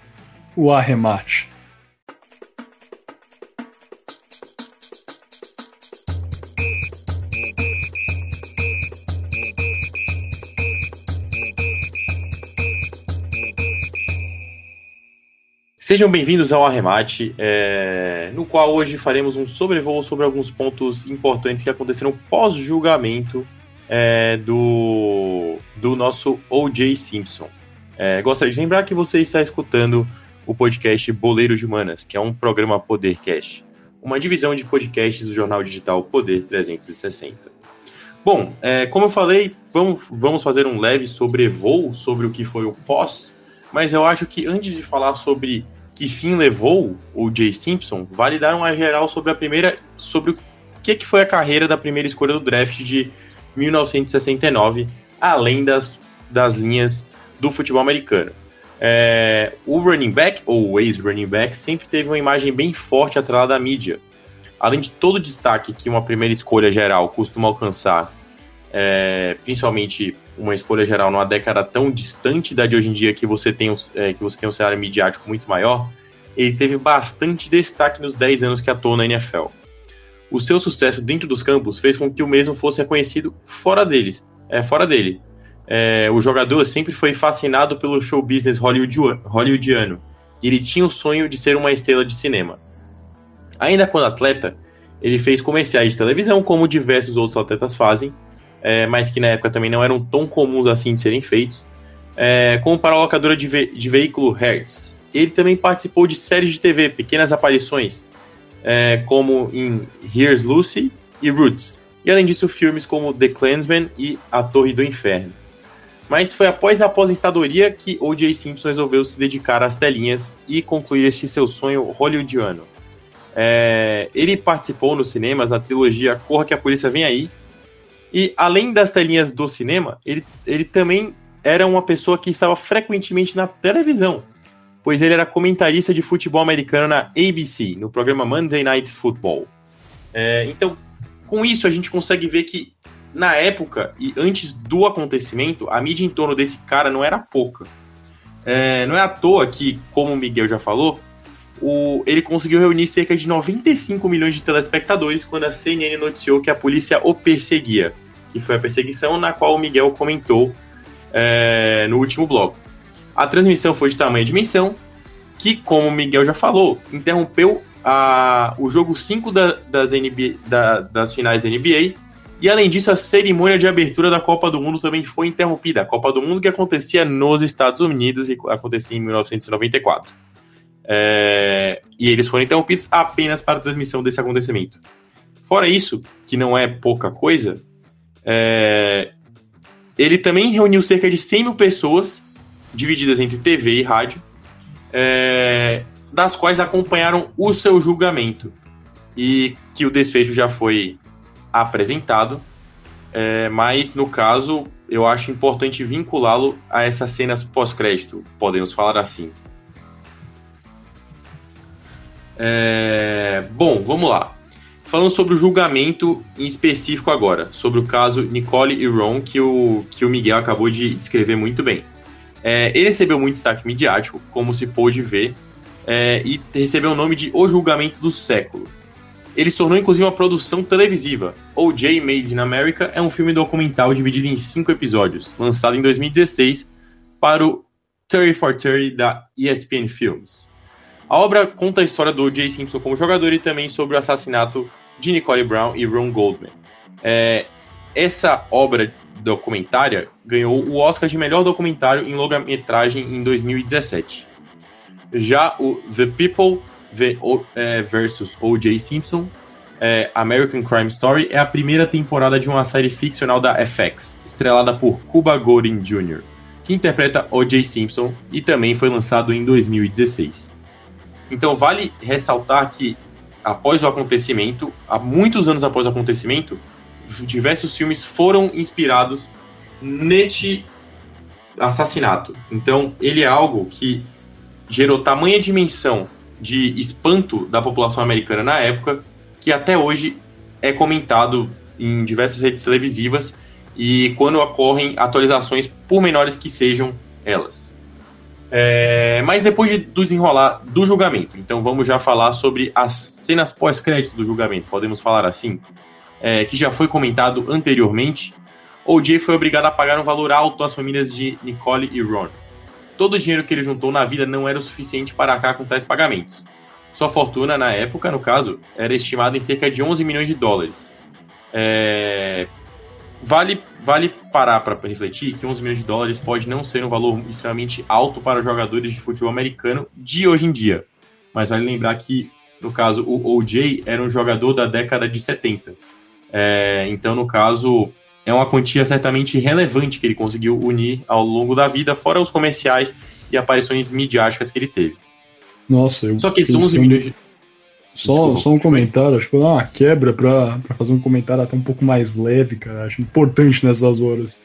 o arremate. Sejam bem-vindos ao Arremate, é, no qual hoje faremos um sobrevoo sobre alguns pontos importantes que aconteceram pós-julgamento é, do, do nosso O.J. Simpson. É, gostaria de lembrar que você está escutando o podcast Boleiro de Humanas, que é um programa Podercast, uma divisão de podcasts do jornal digital Poder 360. Bom, é, como eu falei, vamos, vamos fazer um leve sobrevoo sobre o que foi o pós, mas eu acho que antes de falar sobre que fim levou o Jay Simpson, vale dar uma geral sobre a primeira, sobre o que, que foi a carreira da primeira escolha do draft de 1969, além das, das linhas do futebol americano. É, o running back, ou o ex-running back, sempre teve uma imagem bem forte atrelada à mídia. Além de todo o destaque que uma primeira escolha geral costuma alcançar, é, principalmente uma escolha geral numa década tão distante da de hoje em dia que você tem, é, que você tem um cenário midiático muito maior, ele teve bastante destaque nos 10 anos que atuou na NFL. O seu sucesso dentro dos campos fez com que o mesmo fosse reconhecido fora deles, é, fora dele. É, o jogador sempre foi fascinado pelo show business hollywoodiano e ele tinha o sonho de ser uma estrela de cinema. Ainda quando atleta, ele fez comerciais de televisão, como diversos outros atletas fazem, é, mas que na época também não eram tão comuns assim de serem feitos, é, como para a locadora de, ve de veículo Hertz. Ele também participou de séries de TV, pequenas aparições, é, como em Here's Lucy e Roots, e além disso filmes como The Clansman e A Torre do Inferno. Mas foi após a aposentadoria que O.J. Simpson resolveu se dedicar às telinhas e concluir este seu sonho hollywoodiano. É, ele participou nos cinemas na trilogia Corra que a Polícia Vem Aí, e além das telinhas do cinema, ele, ele também era uma pessoa que estava frequentemente na televisão, pois ele era comentarista de futebol americano na ABC, no programa Monday Night Football. É, então, com isso, a gente consegue ver que, na época e antes do acontecimento, a mídia em torno desse cara não era pouca. É, não é à toa que, como o Miguel já falou, o, ele conseguiu reunir cerca de 95 milhões de telespectadores quando a CNN noticiou que a polícia o perseguia que foi a perseguição, na qual o Miguel comentou é, no último bloco. A transmissão foi de tamanho e dimensão, que, como o Miguel já falou, interrompeu a, o jogo 5 da, das, NBA, da, das finais da NBA. E além disso, a cerimônia de abertura da Copa do Mundo também foi interrompida. A Copa do Mundo que acontecia nos Estados Unidos e acontecia em 1994. É, e eles foram interrompidos apenas para a transmissão desse acontecimento. Fora isso, que não é pouca coisa, é, ele também reuniu cerca de 100 mil pessoas, divididas entre TV e rádio, é, das quais acompanharam o seu julgamento. E que o desfecho já foi apresentado, é, mas no caso eu acho importante vinculá-lo a essas cenas pós-crédito, podemos falar assim. É, bom, vamos lá. Falando sobre o julgamento em específico agora, sobre o caso Nicole e Ron, que o, que o Miguel acabou de descrever muito bem. É, ele recebeu muito destaque midiático, como se pôde ver, é, e recebeu o nome de O Julgamento do Século. Ele se tornou inclusive uma produção televisiva. O.J. Made in America é um filme documental dividido em cinco episódios, lançado em 2016 para o 30 for 30 da ESPN Films. A obra conta a história do O.J. Simpson como jogador e também sobre o assassinato de Nicole Brown e Ron Goldman. É, essa obra documentária ganhou o Oscar de melhor documentário em longa-metragem em 2017. Já o The People versus O.J. Simpson, é, American Crime Story, é a primeira temporada de uma série ficcional da FX, estrelada por Cuba Gooding Jr., que interpreta O.J. Simpson e também foi lançado em 2016. Então vale ressaltar que após o acontecimento, há muitos anos após o acontecimento, diversos filmes foram inspirados neste assassinato. Então, ele é algo que gerou tamanha dimensão de espanto da população americana na época, que até hoje é comentado em diversas redes televisivas e quando ocorrem atualizações, por menores que sejam elas. É, mas depois de desenrolar do julgamento, então vamos já falar sobre as cenas pós-crédito do julgamento, podemos falar assim, é, que já foi comentado anteriormente. O.J. foi obrigado a pagar um valor alto às famílias de Nicole e Ron. Todo o dinheiro que ele juntou na vida não era o suficiente para arcar com tais pagamentos. Sua fortuna, na época, no caso, era estimada em cerca de 11 milhões de dólares. É... Vale, vale parar para refletir que 11 milhões de dólares pode não ser um valor extremamente alto para jogadores de futebol americano de hoje em dia. Mas vale lembrar que, no caso, o OJ era um jogador da década de 70. É... Então, no caso, é uma quantia certamente relevante que ele conseguiu unir ao longo da vida, fora os comerciais e aparições midiáticas que ele teve. Nossa, eu Só que esses 11 milhões de... Só, só um comentário, acho que vou dar uma quebra pra, pra fazer um comentário até um pouco mais leve, cara. Acho importante nessas horas.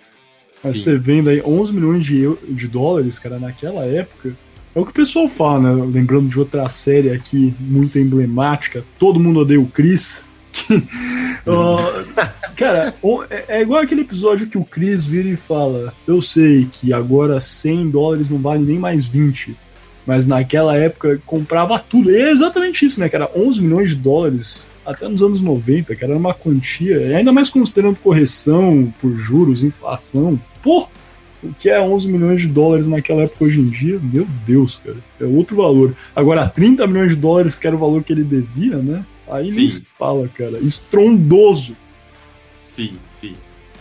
Mas Sim. você vendo aí 11 milhões de, de dólares, cara, naquela época, é o que o pessoal fala, né? Lembrando de outra série aqui muito emblemática, Todo Mundo Odeia o Chris. uh, cara, é, é igual aquele episódio que o Chris vira e fala: Eu sei que agora 100 dólares não vale nem mais 20, mas naquela época comprava tudo. E é exatamente isso, né? Era 11 milhões de dólares até nos anos 90, que era uma quantia, e ainda mais considerando correção por juros, inflação. Pô, o que é 11 milhões de dólares naquela época hoje em dia? Meu Deus, cara, é outro valor. Agora, 30 milhões de dólares, que era o valor que ele devia, né? Aí Sim. nem se fala, cara. Estrondoso. Sim, sim.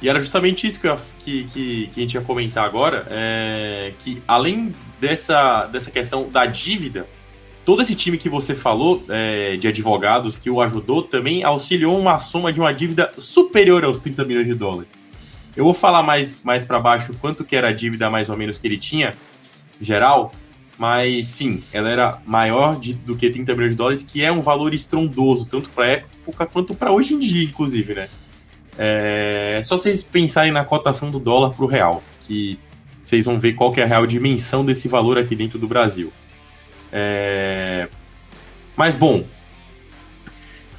E era justamente isso que, eu, que, que, que, a gente ia comentar agora, é, que além dessa, dessa questão da dívida, todo esse time que você falou é, de advogados que o ajudou também auxiliou uma soma de uma dívida superior aos 30 milhões de dólares. Eu vou falar mais, mais para baixo quanto que era a dívida mais ou menos que ele tinha, geral, mas sim, ela era maior de, do que 30 milhões de dólares, que é um valor estrondoso, tanto para época quanto para hoje em dia, inclusive, né? É só vocês pensarem na cotação do dólar para o real, que vocês vão ver qual que é a real dimensão desse valor aqui dentro do Brasil. É... Mas bom,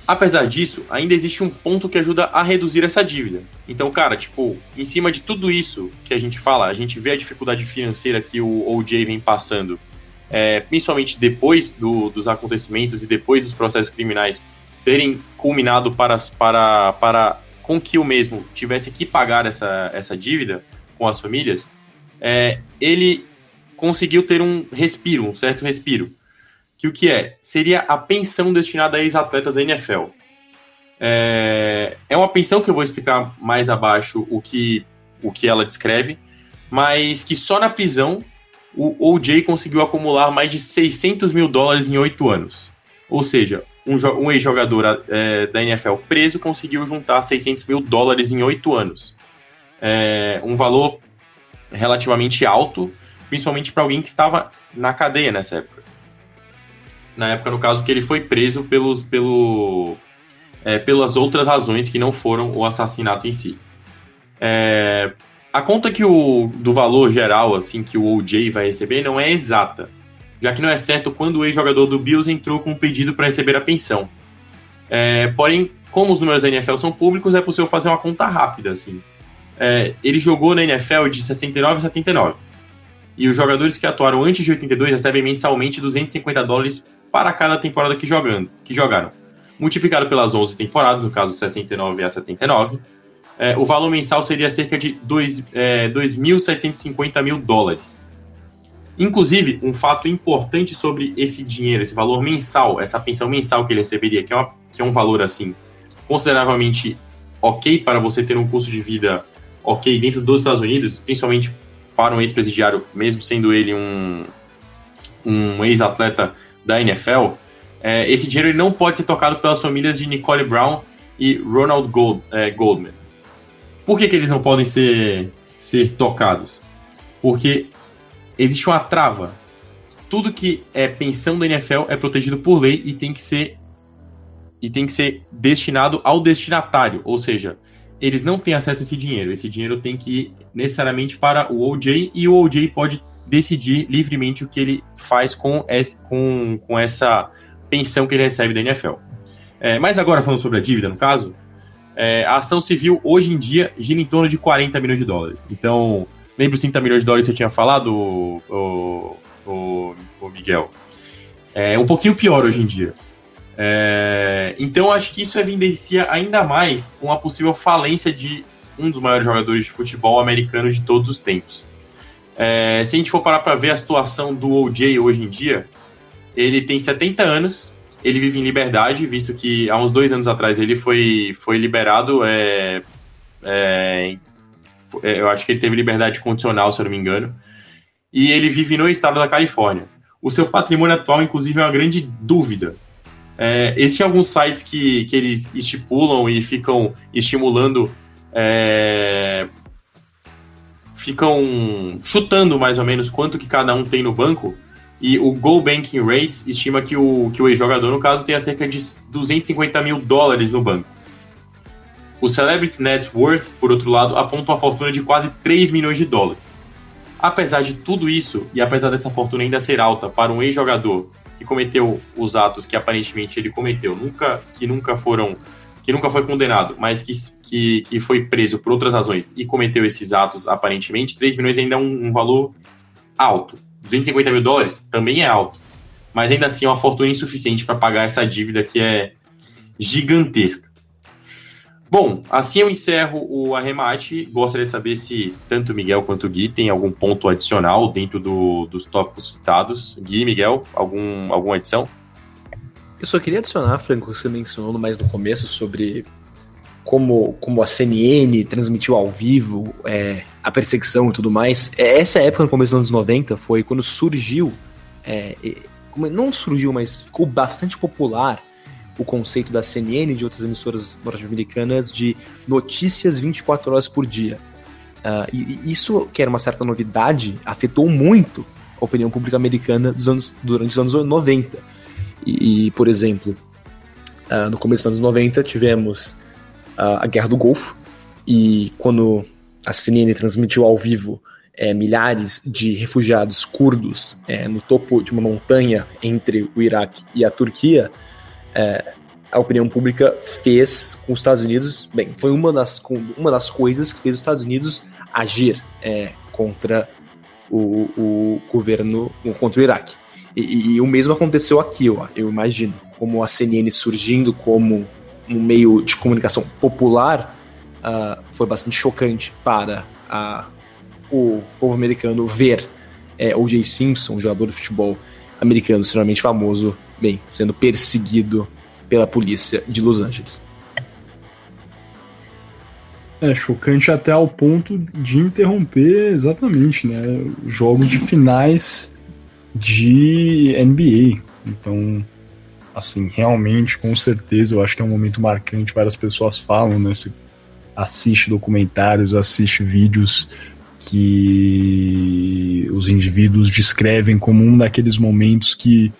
apesar disso, ainda existe um ponto que ajuda a reduzir essa dívida. Então, cara, tipo, em cima de tudo isso que a gente fala, a gente vê a dificuldade financeira que o OJ vem passando é, principalmente depois do, dos acontecimentos e depois dos processos criminais terem culminado para, para, para com que o mesmo tivesse que pagar essa, essa dívida com as famílias, é, ele conseguiu ter um respiro, um certo respiro. Que o que é? Seria a pensão destinada a ex-atletas da NFL. É, é uma pensão que eu vou explicar mais abaixo o que, o que ela descreve, mas que só na prisão o OJ conseguiu acumular mais de 600 mil dólares em oito anos. Ou seja, um, um ex-jogador é, da NFL preso conseguiu juntar 600 mil dólares em oito anos. É, um valor relativamente alto, principalmente para alguém que estava na cadeia nessa época. Na época, no caso, que ele foi preso pelos, pelo, é, pelas outras razões que não foram o assassinato em si. É, a conta que o do valor geral assim que o OJ vai receber não é exata, já que não é certo quando o ex-jogador do Bills entrou com um pedido para receber a pensão. É, porém, como os números da NFL são públicos, é possível fazer uma conta rápida assim. É, ele jogou na NFL de 69 a 79. e os jogadores que atuaram antes de 82 recebem mensalmente 250 dólares para cada temporada que, jogando, que jogaram. Multiplicado pelas 11 temporadas, no caso 69 a 79, é, o valor mensal seria cerca de 2.750 é, mil dólares. Inclusive, um fato importante sobre esse dinheiro, esse valor mensal, essa pensão mensal que ele receberia, que é, uma, que é um valor assim consideravelmente ok para você ter um custo de vida ok dentro dos Estados Unidos, principalmente para um ex-presidiário, mesmo sendo ele um, um ex-atleta da NFL, é, esse dinheiro ele não pode ser tocado pelas famílias de Nicole Brown e Ronald Gold, é, Goldman. Por que, que eles não podem ser, ser tocados? Porque existe uma trava. Tudo que é pensão da NFL é protegido por lei e tem que ser e tem que ser destinado ao destinatário, ou seja, eles não têm acesso a esse dinheiro. Esse dinheiro tem que ir necessariamente para o OJ e o OJ pode decidir livremente o que ele faz com, esse, com, com essa pensão que ele recebe da NFL. É, mas agora falando sobre a dívida, no caso, é, a ação civil hoje em dia gira em torno de 40 milhões de dólares. Então, lembra os 30 milhões de dólares que você tinha falado, o, o, o Miguel? É um pouquinho pior hoje em dia. É, então, acho que isso evidencia ainda mais uma possível falência de um dos maiores jogadores de futebol americano de todos os tempos. É, se a gente for parar para ver a situação do OJ hoje em dia, ele tem 70 anos, ele vive em liberdade, visto que há uns dois anos atrás ele foi, foi liberado. É, é, eu acho que ele teve liberdade condicional, se eu não me engano. E ele vive no estado da Califórnia. O seu patrimônio atual, inclusive, é uma grande dúvida. É, existem alguns sites que, que eles estipulam e ficam estimulando. É, ficam chutando mais ou menos quanto que cada um tem no banco. E o Go Banking Rates estima que o, que o ex-jogador, no caso, tenha cerca de 250 mil dólares no banco. O Celebrity Net Worth, por outro lado, aponta uma fortuna de quase 3 milhões de dólares. Apesar de tudo isso, e apesar dessa fortuna ainda ser alta para um ex-jogador que cometeu os atos que aparentemente ele cometeu, nunca, que nunca foram, que nunca foi condenado, mas que, que, que foi preso por outras razões e cometeu esses atos aparentemente, 3 milhões ainda é um, um valor alto. 250 mil dólares também é alto. Mas ainda assim é uma fortuna insuficiente para pagar essa dívida que é gigantesca. Bom, assim eu encerro o arremate. Gostaria de saber se tanto Miguel quanto Gui tem algum ponto adicional dentro do, dos tópicos citados. Gui, Miguel, algum, alguma adição? Eu só queria adicionar, Franco, que você mencionou mais no começo sobre como, como a CNN transmitiu ao vivo é, a perseguição e tudo mais. É, essa época, no começo dos anos 90, foi quando surgiu, é, não surgiu, mas ficou bastante popular o conceito da CNN e de outras emissoras norte-americanas de notícias 24 horas por dia. Uh, e, e, isso, que era uma certa novidade, afetou muito a opinião pública americana anos, durante os anos 90. E, e por exemplo, uh, no começo dos anos 90 tivemos a Guerra do Golfo, e quando a CNN transmitiu ao vivo é, milhares de refugiados curdos é, no topo de uma montanha entre o Iraque e a Turquia, é, a opinião pública fez com os Estados Unidos, bem, foi uma das, uma das coisas que fez os Estados Unidos agir é, contra o, o, governo, contra o Iraque. E, e, o mesmo aconteceu aqui, ó, eu imagino, como a CNN surgindo como um meio de comunicação popular uh, foi bastante chocante para o povo americano ver é, O.J. Simpson, jogador de futebol americano extremamente famoso, bem, sendo perseguido pela polícia de Los Angeles. É chocante até ao ponto de interromper exatamente, né, jogos de finais de NBA. Então, assim, realmente, com certeza, eu acho que é um momento marcante. Várias pessoas falam, né? Assiste documentários, assiste vídeos que os indivíduos descrevem como um daqueles momentos que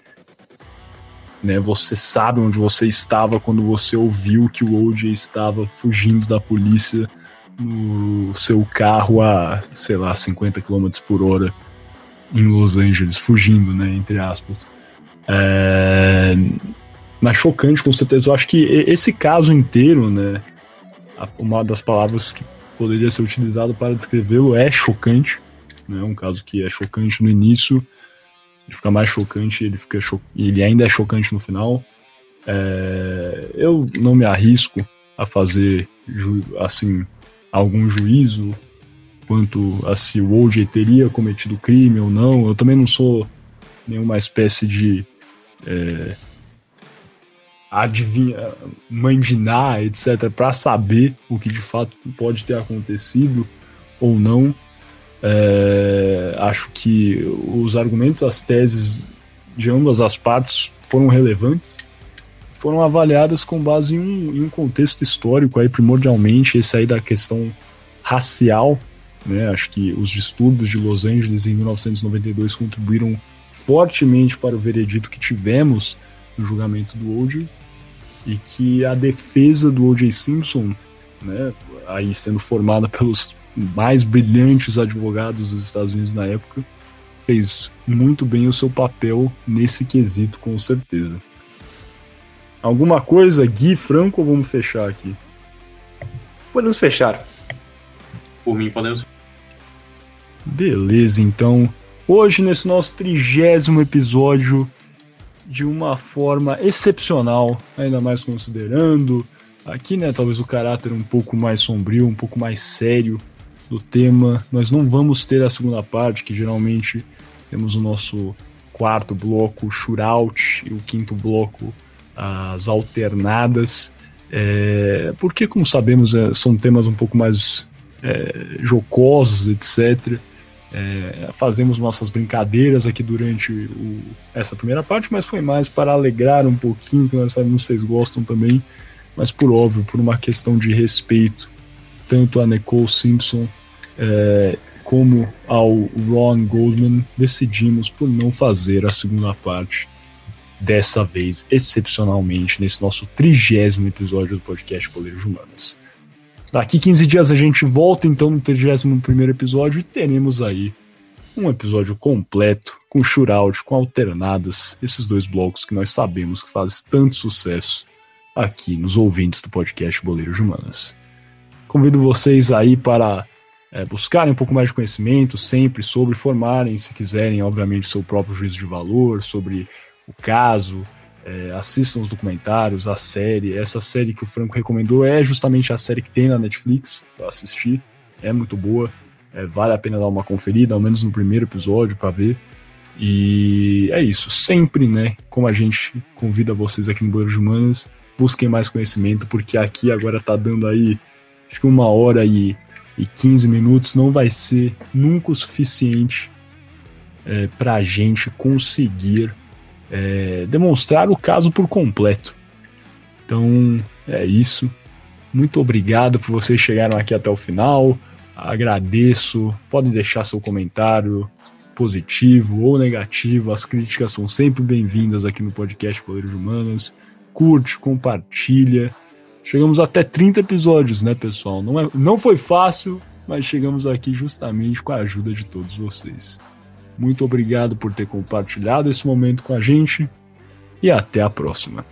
né, você sabe onde você estava quando você ouviu que o OJ estava fugindo da polícia no seu carro a, sei lá, 50 km por hora em Los Angeles, fugindo, né, entre aspas. É, mas chocante, com certeza. Eu acho que esse caso inteiro, né? Uma das palavras que poderia ser utilizado para descrevê-lo é chocante. né? Um caso que é chocante no início, ele fica mais chocante, ele fica cho ele ainda é chocante no final. É, eu não me arrisco a fazer assim algum juízo quanto a se o OJ teria cometido crime ou não. Eu também não sou nenhuma espécie de é, adivinha, mandinar, etc., para saber o que de fato pode ter acontecido ou não. É, acho que os argumentos, as teses de ambas as partes foram relevantes, foram avaliadas com base em um, em um contexto histórico aí primordialmente esse aí da questão racial, né? Acho que os distúrbios de Los Angeles em 1992 contribuíram fortemente para o veredito que tivemos no julgamento do O.J. e que a defesa do O.J. Simpson, né, aí sendo formada pelos mais brilhantes advogados dos Estados Unidos na época, fez muito bem o seu papel nesse quesito, com certeza. Alguma coisa, Gui, Franco, ou vamos fechar aqui? Podemos fechar. Por mim, podemos. Beleza, então. Hoje, nesse nosso trigésimo episódio, de uma forma excepcional, ainda mais considerando aqui, né, talvez o caráter um pouco mais sombrio, um pouco mais sério do tema. Nós não vamos ter a segunda parte, que geralmente temos o nosso quarto bloco, o shootout, e o quinto bloco, as alternadas. É, porque, como sabemos, é, são temas um pouco mais é, jocosos, etc. É, fazemos nossas brincadeiras aqui durante o, essa primeira parte, mas foi mais para alegrar um pouquinho, que nós sabemos que vocês gostam também, mas por óbvio, por uma questão de respeito, tanto a Nicole Simpson é, como ao Ron Goldman, decidimos por não fazer a segunda parte dessa vez, excepcionalmente, nesse nosso trigésimo episódio do podcast Poleiros Humanas. Daqui 15 dias a gente volta então no 31 episódio e teremos aí um episódio completo, com shootout, com alternadas, esses dois blocos que nós sabemos que fazem tanto sucesso aqui nos ouvintes do podcast Boleiros Humanas. Convido vocês aí para é, buscarem um pouco mais de conhecimento sempre sobre, formarem, se quiserem, obviamente, seu próprio juízo de valor, sobre o caso, é, assistam os documentários, a série. Essa série que o Franco recomendou é justamente a série que tem na Netflix para assistir. É muito boa, é, vale a pena dar uma conferida, ao menos no primeiro episódio, para ver. E é isso, sempre, né? Como a gente convida vocês aqui no Boleiros Humanas, busquem mais conhecimento, porque aqui agora tá dando aí, acho que uma hora e, e 15 minutos, não vai ser nunca o suficiente é, para a gente conseguir é, demonstrar o caso por completo. Então é isso. Muito obrigado por vocês chegaram aqui até o final. Agradeço. Podem deixar seu comentário positivo ou negativo. As críticas são sempre bem-vindas aqui no podcast Poderes Humanos. Curte, compartilha. Chegamos até 30 episódios, né, pessoal? Não, é, não foi fácil, mas chegamos aqui justamente com a ajuda de todos vocês. Muito obrigado por ter compartilhado esse momento com a gente e até a próxima.